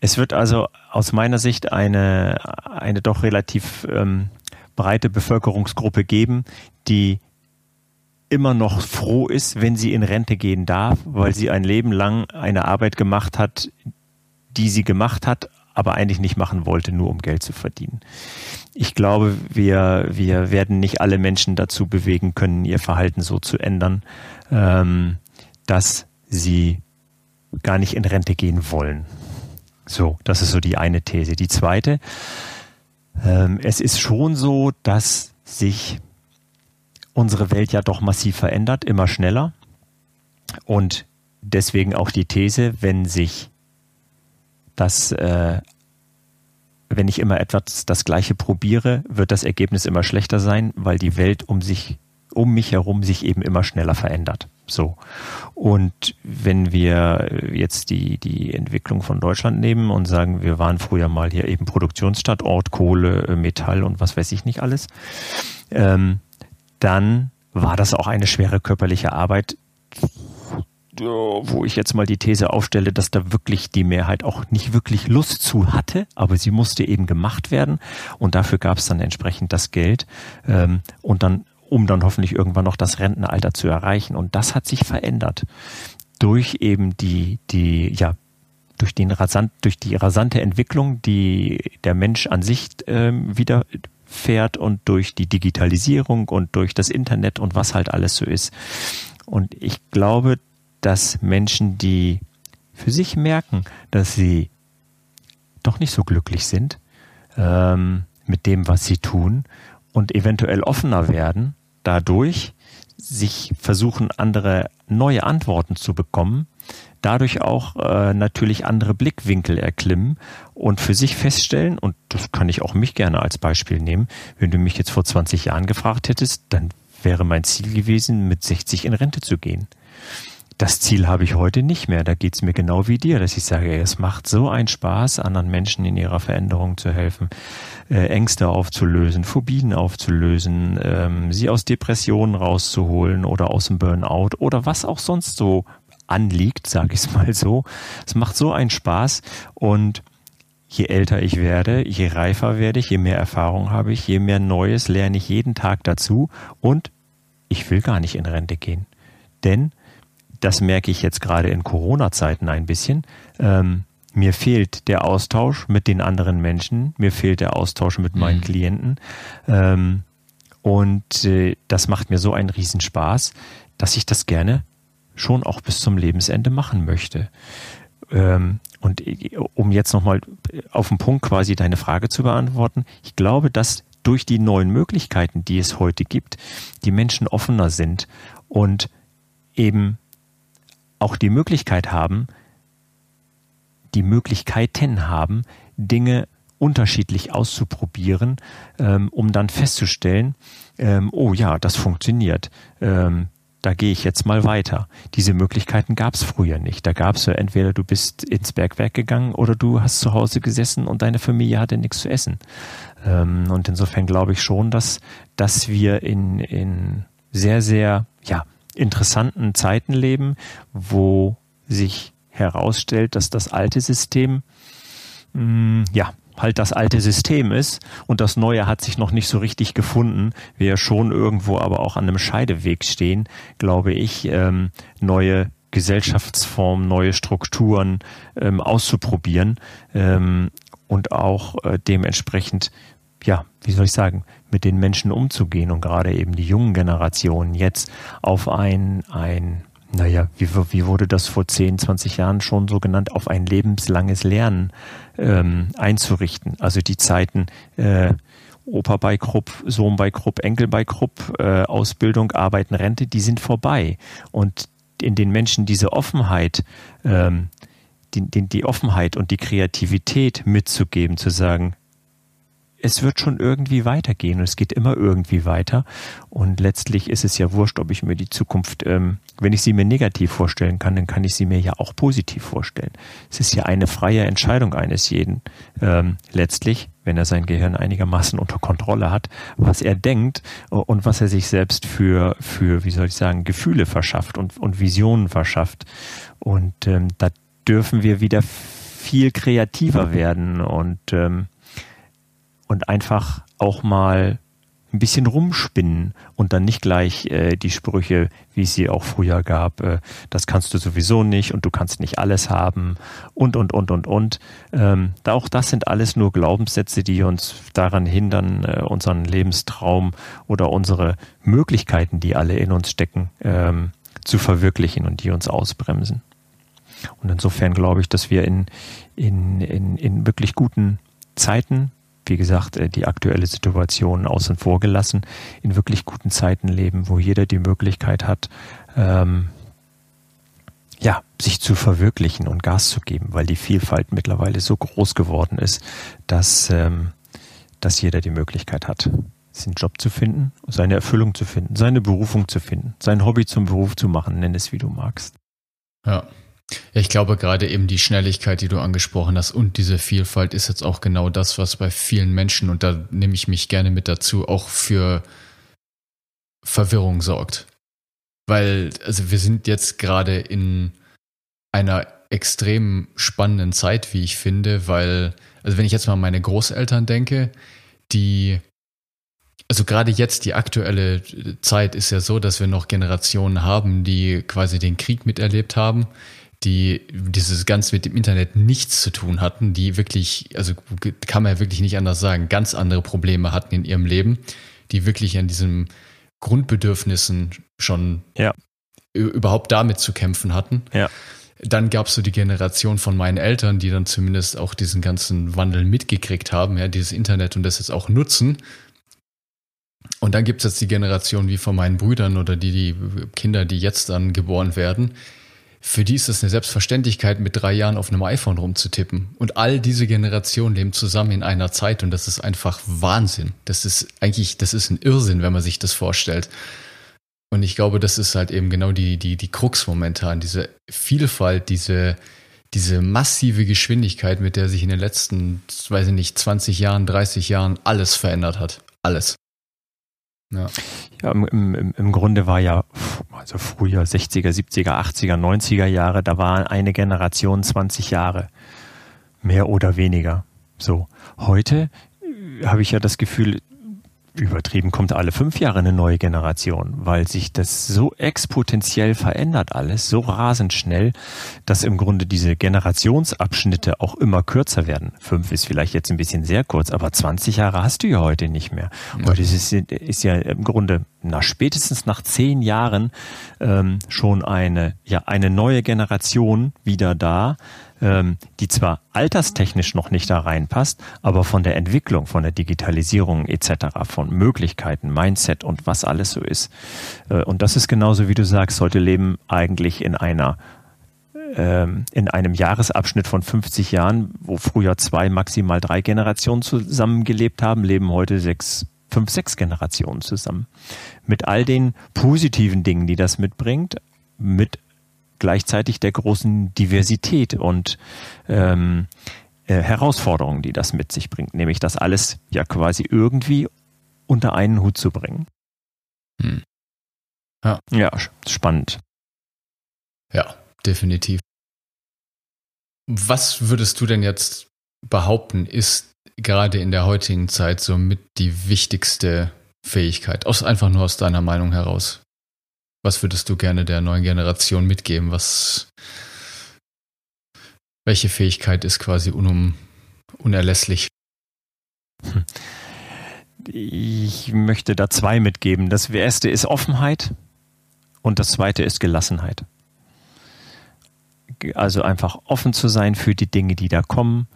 Es wird also aus meiner Sicht eine, eine doch relativ ähm, breite Bevölkerungsgruppe geben, die immer noch froh ist, wenn sie in Rente gehen darf, weil sie ein Leben lang eine Arbeit gemacht hat, die sie gemacht hat, aber eigentlich nicht machen wollte, nur um Geld zu verdienen. Ich glaube, wir, wir werden nicht alle Menschen dazu bewegen können, ihr Verhalten so zu ändern, ähm, dass sie gar nicht in Rente gehen wollen. So, das ist so die eine These. Die zweite, ähm, es ist schon so, dass sich unsere Welt ja doch massiv verändert, immer schneller. Und deswegen auch die These, wenn sich das, äh, wenn ich immer etwas das Gleiche probiere, wird das Ergebnis immer schlechter sein, weil die Welt um sich, um mich herum sich eben immer schneller verändert. So. Und wenn wir jetzt die, die Entwicklung von Deutschland nehmen und sagen, wir waren früher mal hier eben Produktionsstandort, Kohle, äh, Metall und was weiß ich nicht alles, ähm, dann war das auch eine schwere körperliche Arbeit, wo ich jetzt mal die These aufstelle, dass da wirklich die Mehrheit auch nicht wirklich Lust zu hatte, aber sie musste eben gemacht werden und dafür gab es dann entsprechend das Geld ähm, und dann, um dann hoffentlich irgendwann noch das Rentenalter zu erreichen. Und das hat sich verändert durch eben die, die, ja, durch, den rasant, durch die rasante Entwicklung, die der Mensch an sich ähm, widerfährt und durch die Digitalisierung und durch das Internet und was halt alles so ist. Und ich glaube, dass Menschen, die für sich merken, dass sie doch nicht so glücklich sind ähm, mit dem, was sie tun und eventuell offener werden, dadurch sich versuchen, andere neue Antworten zu bekommen, dadurch auch äh, natürlich andere Blickwinkel erklimmen und für sich feststellen, und das kann ich auch mich gerne als Beispiel nehmen, wenn du mich jetzt vor 20 Jahren gefragt hättest, dann wäre mein Ziel gewesen, mit 60 in Rente zu gehen. Das Ziel habe ich heute nicht mehr. Da geht es mir genau wie dir, dass ich sage, es macht so einen Spaß, anderen Menschen in ihrer Veränderung zu helfen, äh, Ängste aufzulösen, Phobien aufzulösen, ähm, sie aus Depressionen rauszuholen oder aus dem Burnout oder was auch sonst so anliegt, sage ich es mal so. Es macht so einen Spaß und je älter ich werde, je reifer werde ich, je mehr Erfahrung habe ich, je mehr Neues lerne ich jeden Tag dazu und ich will gar nicht in Rente gehen. Denn, das merke ich jetzt gerade in Corona-Zeiten ein bisschen, ähm, mir fehlt der Austausch mit den anderen Menschen, mir fehlt der Austausch mit meinen mhm. Klienten. Ähm, und äh, das macht mir so einen Riesenspaß, dass ich das gerne schon auch bis zum Lebensende machen möchte. Ähm, und um jetzt nochmal auf den Punkt quasi deine Frage zu beantworten, ich glaube, dass durch die neuen Möglichkeiten, die es heute gibt, die Menschen offener sind und eben auch die Möglichkeit haben, die Möglichkeiten haben, Dinge unterschiedlich auszuprobieren, ähm, um dann festzustellen, ähm, oh ja, das funktioniert. Ähm, da gehe ich jetzt mal weiter. Diese Möglichkeiten gab es früher nicht. Da gab es ja entweder du bist ins Bergwerk gegangen oder du hast zu Hause gesessen und deine Familie hatte nichts zu essen. Ähm, und insofern glaube ich schon, dass, dass wir in, in sehr, sehr ja, interessanten Zeiten leben, wo sich herausstellt, dass das alte System mh, mm, ja halt das alte System ist und das neue hat sich noch nicht so richtig gefunden. Wir schon irgendwo aber auch an einem Scheideweg stehen, glaube ich, ähm, neue Gesellschaftsformen, neue Strukturen ähm, auszuprobieren ähm, und auch äh, dementsprechend, ja, wie soll ich sagen, mit den Menschen umzugehen und gerade eben die jungen Generationen jetzt auf ein, ein naja, wie, wie wurde das vor 10, 20 Jahren schon so genannt, auf ein lebenslanges Lernen ähm, einzurichten. Also die Zeiten äh, Opa bei Krupp, Sohn bei Krupp, Enkel bei Krupp, äh, Ausbildung, Arbeiten, Rente, die sind vorbei. Und in den Menschen diese Offenheit, ähm, die, die, die Offenheit und die Kreativität mitzugeben, zu sagen, es wird schon irgendwie weitergehen und es geht immer irgendwie weiter. Und letztlich ist es ja wurscht, ob ich mir die Zukunft, ähm, wenn ich sie mir negativ vorstellen kann, dann kann ich sie mir ja auch positiv vorstellen. Es ist ja eine freie Entscheidung eines jeden, ähm, letztlich, wenn er sein Gehirn einigermaßen unter Kontrolle hat, was er denkt und was er sich selbst für, für wie soll ich sagen, Gefühle verschafft und, und Visionen verschafft. Und ähm, da dürfen wir wieder viel kreativer werden und ähm, und einfach auch mal ein bisschen rumspinnen und dann nicht gleich äh, die Sprüche, wie es sie auch früher gab, äh, das kannst du sowieso nicht und du kannst nicht alles haben und und und und und. Ähm, da auch das sind alles nur Glaubenssätze, die uns daran hindern, äh, unseren Lebenstraum oder unsere Möglichkeiten, die alle in uns stecken, ähm, zu verwirklichen und die uns ausbremsen. Und insofern glaube ich, dass wir in, in, in, in wirklich guten Zeiten wie gesagt, äh, die aktuelle Situation außen vor gelassen, in wirklich guten Zeiten leben, wo jeder die Möglichkeit hat, ähm, ja, sich zu verwirklichen und Gas zu geben, weil die Vielfalt mittlerweile so groß geworden ist, dass, ähm, dass jeder die Möglichkeit hat, seinen Job zu finden, seine Erfüllung zu finden, seine Berufung zu finden, sein Hobby zum Beruf zu machen, nenn es wie du magst. Ja, ja, ich glaube gerade eben die Schnelligkeit, die du angesprochen hast und diese Vielfalt ist jetzt auch genau das, was bei vielen Menschen, und da nehme ich mich gerne mit dazu, auch für Verwirrung sorgt. Weil, also wir sind jetzt gerade in einer extrem spannenden Zeit, wie ich finde, weil, also wenn ich jetzt mal an meine Großeltern denke, die, also gerade jetzt die aktuelle Zeit ist ja so, dass wir noch Generationen haben, die quasi den Krieg miterlebt haben, die dieses ganz mit dem Internet nichts zu tun hatten, die wirklich, also kann man ja wirklich nicht anders sagen, ganz andere Probleme hatten in ihrem Leben, die wirklich an diesen Grundbedürfnissen schon ja. überhaupt damit zu kämpfen hatten. Ja. Dann gab es so die Generation von meinen Eltern, die dann zumindest auch diesen ganzen Wandel mitgekriegt haben, ja, dieses Internet und das jetzt auch nutzen. Und dann gibt es jetzt die Generation wie von meinen Brüdern oder die, die Kinder, die jetzt dann geboren werden. Für die ist es eine Selbstverständlichkeit, mit drei Jahren auf einem iPhone rumzutippen. Und all diese Generationen leben zusammen in einer Zeit und das ist einfach Wahnsinn. Das ist eigentlich, das ist ein Irrsinn, wenn man sich das vorstellt. Und ich glaube, das ist halt eben genau die, die, die Krux momentan, diese Vielfalt, diese, diese massive Geschwindigkeit, mit der sich in den letzten, weiß ich nicht, 20 Jahren, 30 Jahren alles verändert hat. Alles. Ja, ja im, im, im Grunde war ja, also früher 60er, 70er, 80er, 90er Jahre, da war eine Generation 20 Jahre. Mehr oder weniger. So. Heute äh, habe ich ja das Gefühl, übertrieben kommt alle fünf Jahre eine neue Generation, weil sich das so exponentiell verändert alles, so rasend schnell, dass im Grunde diese Generationsabschnitte auch immer kürzer werden. Fünf ist vielleicht jetzt ein bisschen sehr kurz, aber 20 Jahre hast du ja heute nicht mehr. Heute ist, ist ja im Grunde na spätestens nach zehn Jahren ähm, schon eine ja eine neue Generation wieder da, die zwar alterstechnisch noch nicht da reinpasst, aber von der Entwicklung, von der Digitalisierung etc., von Möglichkeiten, Mindset und was alles so ist. Äh, und das ist genauso, wie du sagst, heute leben eigentlich in einer ähm, in einem Jahresabschnitt von 50 Jahren, wo früher zwei, maximal drei Generationen zusammengelebt haben, leben heute sechs, fünf, sechs Generationen zusammen. Mit all den positiven Dingen, die das mitbringt, mit gleichzeitig der großen Diversität und ähm, äh, Herausforderungen, die das mit sich bringt, nämlich das alles ja quasi irgendwie unter einen Hut zu bringen. Hm. Ja. ja, spannend. Ja, definitiv. Was würdest du denn jetzt behaupten, ist gerade in der heutigen Zeit somit die wichtigste Fähigkeit? Aus, einfach nur aus deiner Meinung heraus. Was würdest du gerne der neuen Generation mitgeben? Was, welche Fähigkeit ist quasi unum, unerlässlich? Ich möchte da zwei mitgeben. Das erste ist Offenheit und das zweite ist Gelassenheit. Also einfach offen zu sein für die Dinge, die da kommen,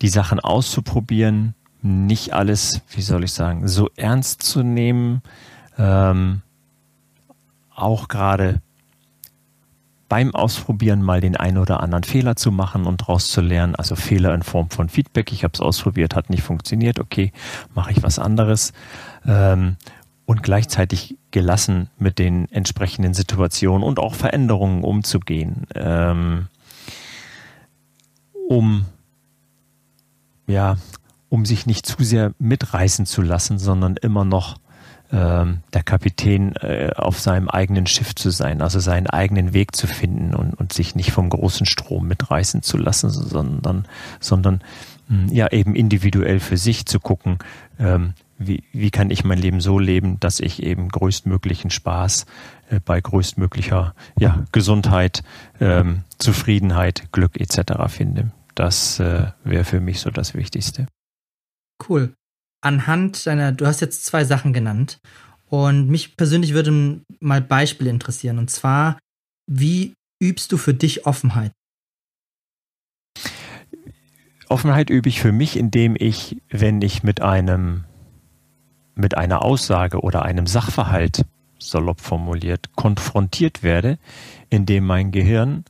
die Sachen auszuprobieren, nicht alles, wie soll ich sagen, so ernst zu nehmen. Ähm, auch gerade beim Ausprobieren mal den einen oder anderen Fehler zu machen und daraus zu lernen. Also Fehler in Form von Feedback. Ich habe es ausprobiert, hat nicht funktioniert. Okay, mache ich was anderes. Ähm, und gleichzeitig gelassen mit den entsprechenden Situationen und auch Veränderungen umzugehen, ähm, um ja, um sich nicht zu sehr mitreißen zu lassen, sondern immer noch ähm, der Kapitän äh, auf seinem eigenen Schiff zu sein, also seinen eigenen Weg zu finden und, und sich nicht vom großen Strom mitreißen zu lassen, sondern, sondern mh, hm, ja eben individuell für sich zu gucken, ähm, wie, wie kann ich mein Leben so leben, dass ich eben größtmöglichen Spaß äh, bei größtmöglicher ja, Gesundheit, ähm, Zufriedenheit, Glück etc. finde. Das äh, wäre für mich so das Wichtigste. Cool anhand deiner, du hast jetzt zwei Sachen genannt und mich persönlich würde mal Beispiele interessieren und zwar, wie übst du für dich Offenheit? Offenheit übe ich für mich, indem ich, wenn ich mit einem, mit einer Aussage oder einem Sachverhalt, salopp formuliert, konfrontiert werde, indem mein Gehirn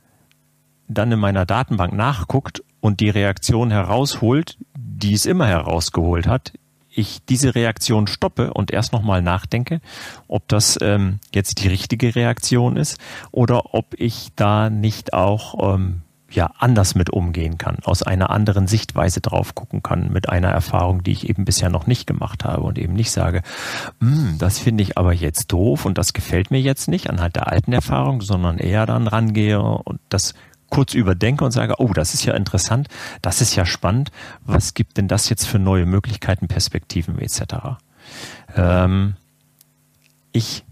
dann in meiner Datenbank nachguckt und die Reaktion herausholt, die es immer herausgeholt hat, ich diese Reaktion stoppe und erst nochmal nachdenke, ob das ähm, jetzt die richtige Reaktion ist oder ob ich da nicht auch ähm, ja anders mit umgehen kann, aus einer anderen Sichtweise drauf gucken kann, mit einer Erfahrung, die ich eben bisher noch nicht gemacht habe und eben nicht sage, hm, das finde ich aber jetzt doof und das gefällt mir jetzt nicht anhand der alten Erfahrung, sondern eher dann rangehe und das kurz überdenke und sage, oh, das ist ja interessant, das ist ja spannend, was gibt denn das jetzt für neue Möglichkeiten, Perspektiven etc. Ähm, ich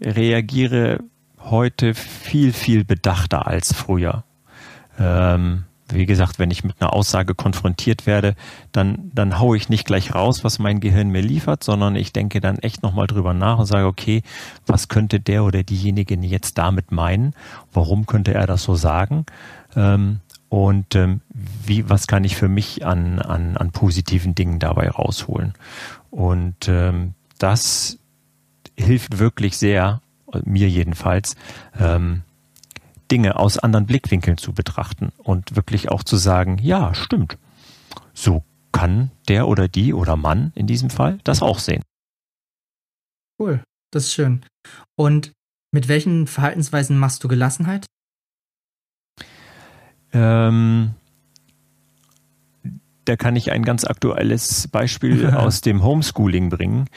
reagiere heute viel, viel bedachter als früher. Ähm, wie gesagt, wenn ich mit einer Aussage konfrontiert werde, dann, dann haue ich nicht gleich raus, was mein Gehirn mir liefert, sondern ich denke dann echt nochmal drüber nach und sage, okay, was könnte der oder diejenige jetzt damit meinen? Warum könnte er das so sagen? Ähm, und ähm, wie, was kann ich für mich an, an, an positiven Dingen dabei rausholen? Und ähm, das hilft wirklich sehr, mir jedenfalls, ähm, Dinge aus anderen Blickwinkeln zu betrachten und wirklich auch zu sagen, ja, stimmt. So kann der oder die oder Mann in diesem Fall das auch sehen. Cool, das ist schön. Und mit welchen Verhaltensweisen machst du Gelassenheit? Ähm, da kann ich ein ganz aktuelles Beispiel aus dem Homeschooling bringen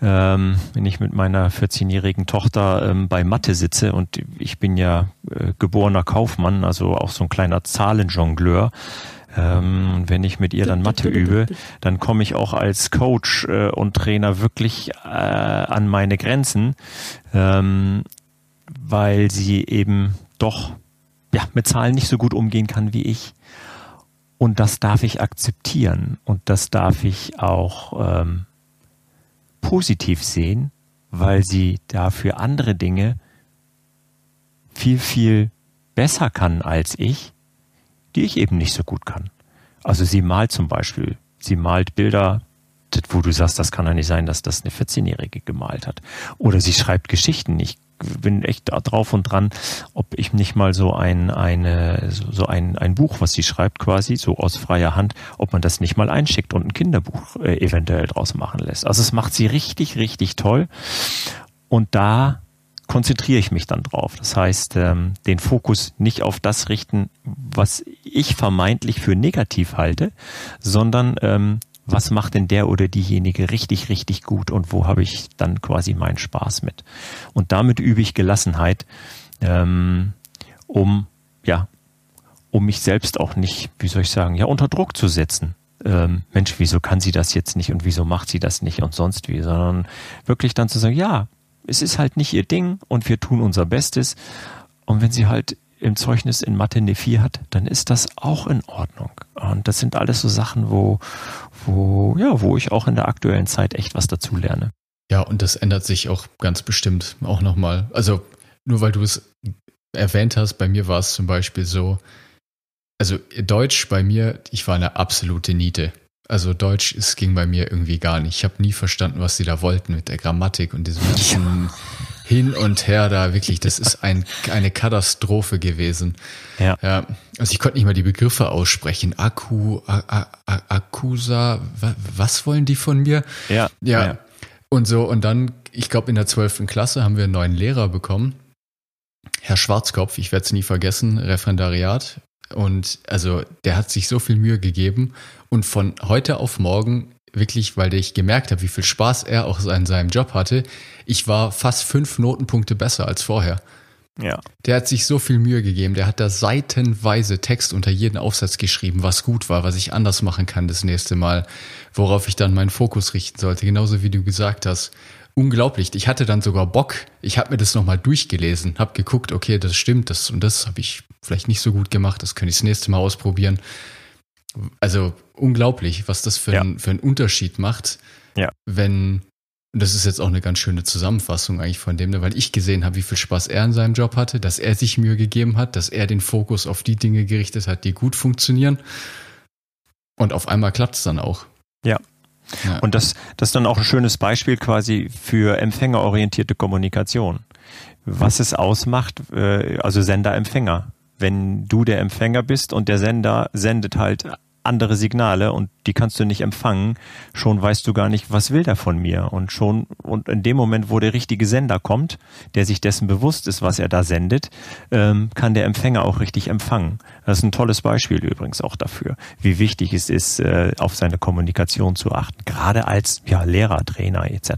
ähm, wenn ich mit meiner 14-jährigen Tochter ähm, bei Mathe sitze und ich bin ja äh, geborener Kaufmann, also auch so ein kleiner Zahlenjongleur. Ähm, wenn ich mit ihr dann Mathe übe, dann komme ich auch als Coach äh, und Trainer wirklich äh, an meine Grenzen, ähm, weil sie eben doch ja, mit Zahlen nicht so gut umgehen kann wie ich. Und das darf ich akzeptieren und das darf ich auch ähm, positiv sehen, weil sie dafür andere Dinge viel, viel besser kann als ich, die ich eben nicht so gut kann. Also sie malt zum Beispiel, sie malt Bilder, wo du sagst, das kann ja nicht sein, dass das eine 14-Jährige gemalt hat. Oder sie schreibt Geschichten. Ich bin echt drauf und dran, ob ich nicht mal so ein, eine, so ein, ein Buch, was sie schreibt quasi, so aus freier Hand, ob man das nicht mal einschickt und ein Kinderbuch äh, eventuell draus machen lässt. Also es macht sie richtig, richtig toll. Und da konzentriere ich mich dann drauf. Das heißt, ähm, den Fokus nicht auf das richten, was ich vermeintlich für negativ halte, sondern ähm, was macht denn der oder diejenige richtig, richtig gut und wo habe ich dann quasi meinen Spaß mit. Und damit übe ich Gelassenheit, ähm, um, ja, um mich selbst auch nicht, wie soll ich sagen, ja, unter Druck zu setzen. Ähm, Mensch, wieso kann sie das jetzt nicht und wieso macht sie das nicht und sonst wie, sondern wirklich dann zu sagen, ja, es ist halt nicht ihr Ding und wir tun unser Bestes. Und wenn sie halt im Zeugnis in Mathe eine 4 hat, dann ist das auch in Ordnung. Und das sind alles so Sachen, wo, wo, ja, wo ich auch in der aktuellen Zeit echt was dazu lerne. Ja, und das ändert sich auch ganz bestimmt auch nochmal. Also, nur weil du es erwähnt hast, bei mir war es zum Beispiel so, also Deutsch bei mir, ich war eine absolute Niete. Also Deutsch, es ging bei mir irgendwie gar nicht. Ich habe nie verstanden, was sie da wollten mit der Grammatik und diesem ganzen hin und her da wirklich, das ist ein, eine Katastrophe gewesen. Ja. ja. Also ich konnte nicht mal die Begriffe aussprechen. Akku, Akkusa, was wollen die von mir? Ja. Ja. ja. Und so, und dann, ich glaube, in der zwölften Klasse haben wir einen neuen Lehrer bekommen. Herr Schwarzkopf, ich werde es nie vergessen, Referendariat. Und also der hat sich so viel Mühe gegeben. Und von heute auf morgen wirklich, weil ich gemerkt habe, wie viel Spaß er auch in seinem Job hatte, ich war fast fünf Notenpunkte besser als vorher. Ja. Der hat sich so viel Mühe gegeben. Der hat da seitenweise Text unter jeden Aufsatz geschrieben, was gut war, was ich anders machen kann das nächste Mal, worauf ich dann meinen Fokus richten sollte. Genauso wie du gesagt hast. Unglaublich. Ich hatte dann sogar Bock. Ich habe mir das nochmal durchgelesen, habe geguckt, okay, das stimmt, das und das habe ich vielleicht nicht so gut gemacht, das könnte ich das nächste Mal ausprobieren. Also unglaublich, was das für, ja. ein, für einen Unterschied macht, ja. wenn, das ist jetzt auch eine ganz schöne Zusammenfassung eigentlich von dem, weil ich gesehen habe, wie viel Spaß er in seinem Job hatte, dass er sich Mühe gegeben hat, dass er den Fokus auf die Dinge gerichtet hat, die gut funktionieren. Und auf einmal klappt es dann auch. Ja. ja. Und das, das ist dann auch ein schönes Beispiel quasi für empfängerorientierte Kommunikation. Was es ausmacht, äh, also Sender-Empfänger wenn du der Empfänger bist und der Sender sendet halt andere Signale und die kannst du nicht empfangen. Schon weißt du gar nicht, was will der von mir. Und schon, und in dem Moment, wo der richtige Sender kommt, der sich dessen bewusst ist, was er da sendet, ähm, kann der Empfänger auch richtig empfangen. Das ist ein tolles Beispiel übrigens auch dafür, wie wichtig es ist, äh, auf seine Kommunikation zu achten. Gerade als ja, Lehrer, Trainer etc.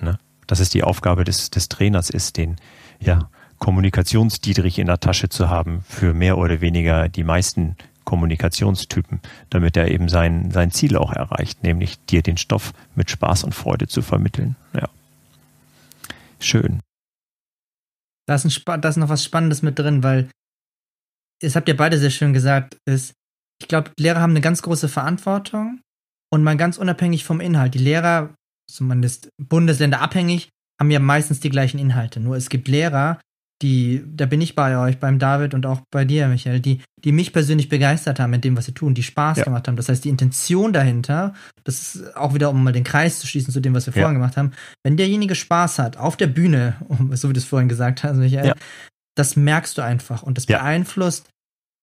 Ne? Dass es die Aufgabe des, des Trainers ist, den ja, Kommunikationsdietrich in der Tasche zu haben für mehr oder weniger die meisten Kommunikationstypen, damit er eben sein, sein Ziel auch erreicht, nämlich dir den Stoff mit Spaß und Freude zu vermitteln. Ja. Schön. Da ist, ein, da ist noch was Spannendes mit drin, weil, das habt ihr beide sehr schön gesagt, ist, ich glaube, Lehrer haben eine ganz große Verantwortung und mal ganz unabhängig vom Inhalt. Die Lehrer, zumindest bundesländerabhängig, haben ja meistens die gleichen Inhalte. Nur es gibt Lehrer, die, da bin ich bei euch, beim David und auch bei dir, Michael, die, die mich persönlich begeistert haben mit dem, was sie tun, die Spaß ja. gemacht haben. Das heißt, die Intention dahinter, das ist auch wieder, um mal den Kreis zu schließen zu dem, was wir ja. vorhin gemacht haben, wenn derjenige Spaß hat, auf der Bühne, so wie du es vorhin gesagt hast, Michael, ja. das merkst du einfach und das beeinflusst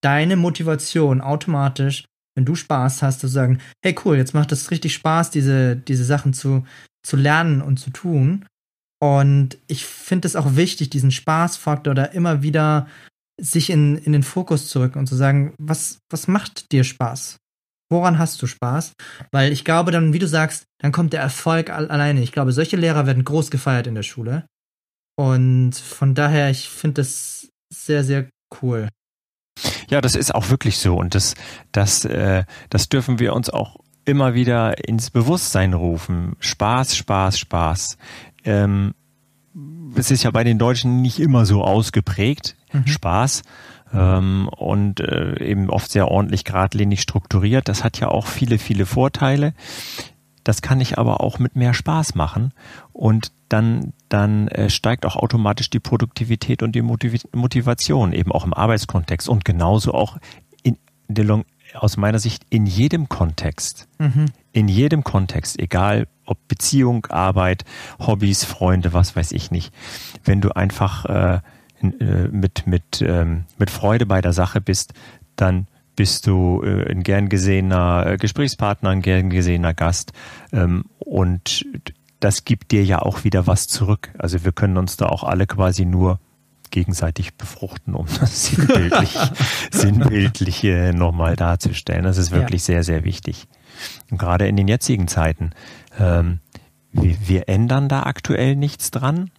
deine Motivation automatisch, wenn du Spaß hast, zu sagen, hey cool, jetzt macht es richtig Spaß, diese, diese Sachen zu, zu lernen und zu tun. Und ich finde es auch wichtig, diesen Spaßfaktor da immer wieder sich in, in den Fokus zu rücken und zu sagen, was, was macht dir Spaß? Woran hast du Spaß? Weil ich glaube dann, wie du sagst, dann kommt der Erfolg alleine. Ich glaube, solche Lehrer werden groß gefeiert in der Schule. Und von daher, ich finde das sehr, sehr cool. Ja, das ist auch wirklich so. Und das, das, äh, das dürfen wir uns auch immer wieder ins Bewusstsein rufen. Spaß, Spaß, Spaß ähm, es ist ja bei den Deutschen nicht immer so ausgeprägt. Mhm. Spaß. Ähm, und äh, eben oft sehr ordentlich geradlinig strukturiert. Das hat ja auch viele, viele Vorteile. Das kann ich aber auch mit mehr Spaß machen und dann, dann äh, steigt auch automatisch die Produktivität und die Motiv Motivation eben auch im Arbeitskontext und genauso auch in, aus meiner Sicht in jedem Kontext. Mhm. In jedem Kontext, egal ob Beziehung, Arbeit, Hobbys, Freunde, was weiß ich nicht. Wenn du einfach äh, äh, mit, mit, ähm, mit Freude bei der Sache bist, dann bist du äh, ein gern gesehener äh, Gesprächspartner, ein gern gesehener Gast ähm, und das gibt dir ja auch wieder was zurück. Also wir können uns da auch alle quasi nur gegenseitig befruchten, um das sinnbildlich, sinnbildlich nochmal darzustellen. Das ist wirklich ja. sehr, sehr wichtig. Und gerade in den jetzigen Zeiten, ähm, wir, wir ändern da aktuell nichts dran.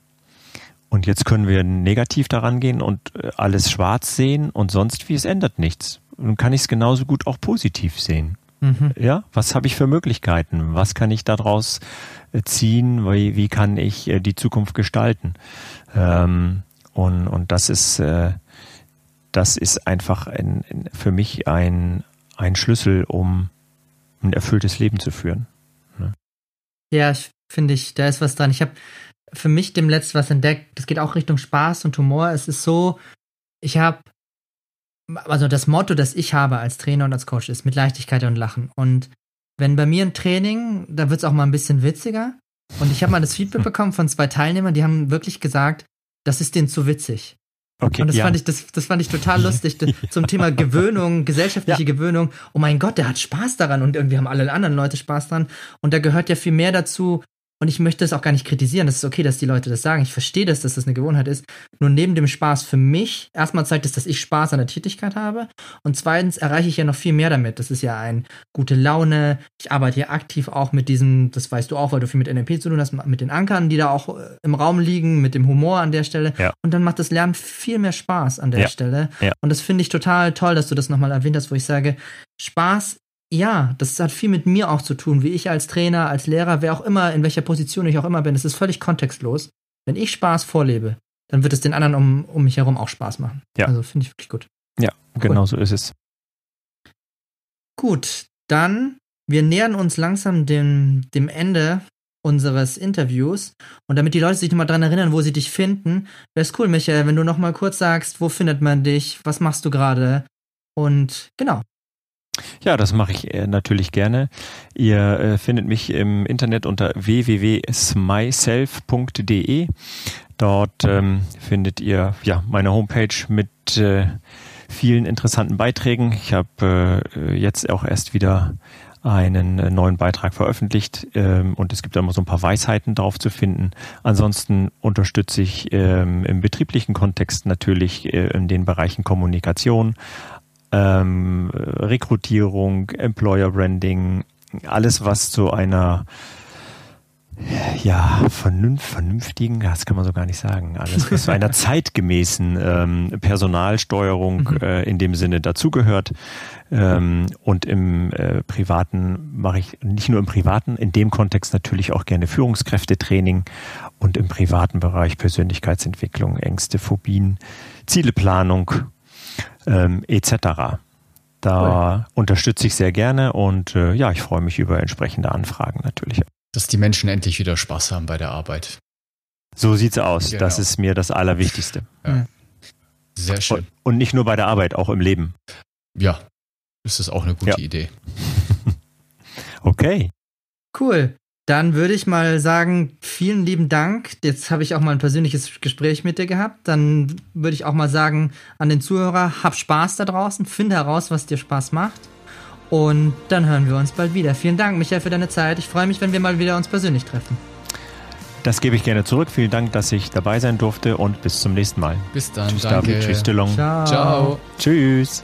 Und jetzt können wir negativ daran gehen und äh, alles schwarz sehen und sonst wie es ändert nichts. Nun kann ich es genauso gut auch positiv sehen. Mhm. Ja, was habe ich für Möglichkeiten? Was kann ich daraus äh, ziehen? Wie, wie kann ich äh, die Zukunft gestalten? Ähm, und, und das ist, äh, das ist einfach ein, für mich ein, ein Schlüssel, um ein erfülltes Leben zu führen. Ne? Ja, finde ich, da ist was dran. Ich habe für mich dem Letzten was entdeckt. Das geht auch Richtung Spaß und Humor. Es ist so, ich habe, also das Motto, das ich habe als Trainer und als Coach ist mit Leichtigkeit und Lachen. Und wenn bei mir ein Training, da wird es auch mal ein bisschen witziger. Und ich habe mal das Feedback bekommen von zwei Teilnehmern, die haben wirklich gesagt, das ist denen zu witzig. Okay, und das ja. fand ich, das, das fand ich total lustig. Zum Thema Gewöhnung, gesellschaftliche ja. Gewöhnung. Oh mein Gott, der hat Spaß daran und irgendwie haben alle anderen Leute Spaß dran. Und da gehört ja viel mehr dazu, und ich möchte es auch gar nicht kritisieren. Das ist okay, dass die Leute das sagen. Ich verstehe das, dass das eine Gewohnheit ist. Nur neben dem Spaß für mich, erstmal zeigt es, dass ich Spaß an der Tätigkeit habe. Und zweitens erreiche ich ja noch viel mehr damit. Das ist ja ein gute Laune. Ich arbeite ja aktiv auch mit diesem, das weißt du auch, weil du viel mit NLP zu tun hast, mit den Ankern, die da auch äh, im Raum liegen, mit dem Humor an der Stelle. Ja. Und dann macht das Lernen viel mehr Spaß an der ja. Stelle. Ja. Und das finde ich total toll, dass du das nochmal erwähnt hast, wo ich sage, Spaß ja, das hat viel mit mir auch zu tun, wie ich als Trainer, als Lehrer, wer auch immer, in welcher Position ich auch immer bin. Es ist völlig kontextlos. Wenn ich Spaß vorlebe, dann wird es den anderen um, um mich herum auch Spaß machen. Ja. Also finde ich wirklich gut. Ja, cool. genau so ist es. Gut, dann, wir nähern uns langsam dem, dem Ende unseres Interviews. Und damit die Leute sich nochmal dran erinnern, wo sie dich finden, wäre es cool, Michael, wenn du nochmal kurz sagst, wo findet man dich, was machst du gerade? Und genau, ja, das mache ich äh, natürlich gerne. Ihr äh, findet mich im Internet unter www.smyself.de. Dort ähm, findet ihr ja meine Homepage mit äh, vielen interessanten Beiträgen. Ich habe äh, jetzt auch erst wieder einen äh, neuen Beitrag veröffentlicht ähm, und es gibt immer so ein paar Weisheiten drauf zu finden. Ansonsten unterstütze ich ähm, im betrieblichen Kontext natürlich äh, in den Bereichen Kommunikation, ähm, Rekrutierung, Employer Branding, alles was zu einer ja, vernünft, vernünftigen, das kann man so gar nicht sagen. Alles, was zu einer zeitgemäßen ähm, Personalsteuerung mhm. äh, in dem Sinne dazugehört. Ähm, und im äh, Privaten mache ich nicht nur im Privaten, in dem Kontext natürlich auch gerne Führungskräftetraining und im privaten Bereich Persönlichkeitsentwicklung, Ängste, Phobien, Zieleplanung ähm, etc. Da cool. unterstütze ich sehr gerne und äh, ja, ich freue mich über entsprechende Anfragen natürlich dass die Menschen endlich wieder Spaß haben bei der Arbeit. So sieht's aus. Genau. Das ist mir das Allerwichtigste. Ja. Sehr schön. Und nicht nur bei der Arbeit, auch im Leben. Ja, das ist auch eine gute ja. Idee. okay. Cool. Dann würde ich mal sagen, vielen lieben Dank. Jetzt habe ich auch mal ein persönliches Gespräch mit dir gehabt. Dann würde ich auch mal sagen an den Zuhörer, hab Spaß da draußen, finde heraus, was dir Spaß macht. Und dann hören wir uns bald wieder. Vielen Dank, Michael, für deine Zeit. Ich freue mich, wenn wir mal wieder uns persönlich treffen. Das gebe ich gerne zurück. Vielen Dank, dass ich dabei sein durfte und bis zum nächsten Mal. Bis dann. Tschüss, danke. David. Tschüss, DeLong. Ciao. Ciao. Tschüss.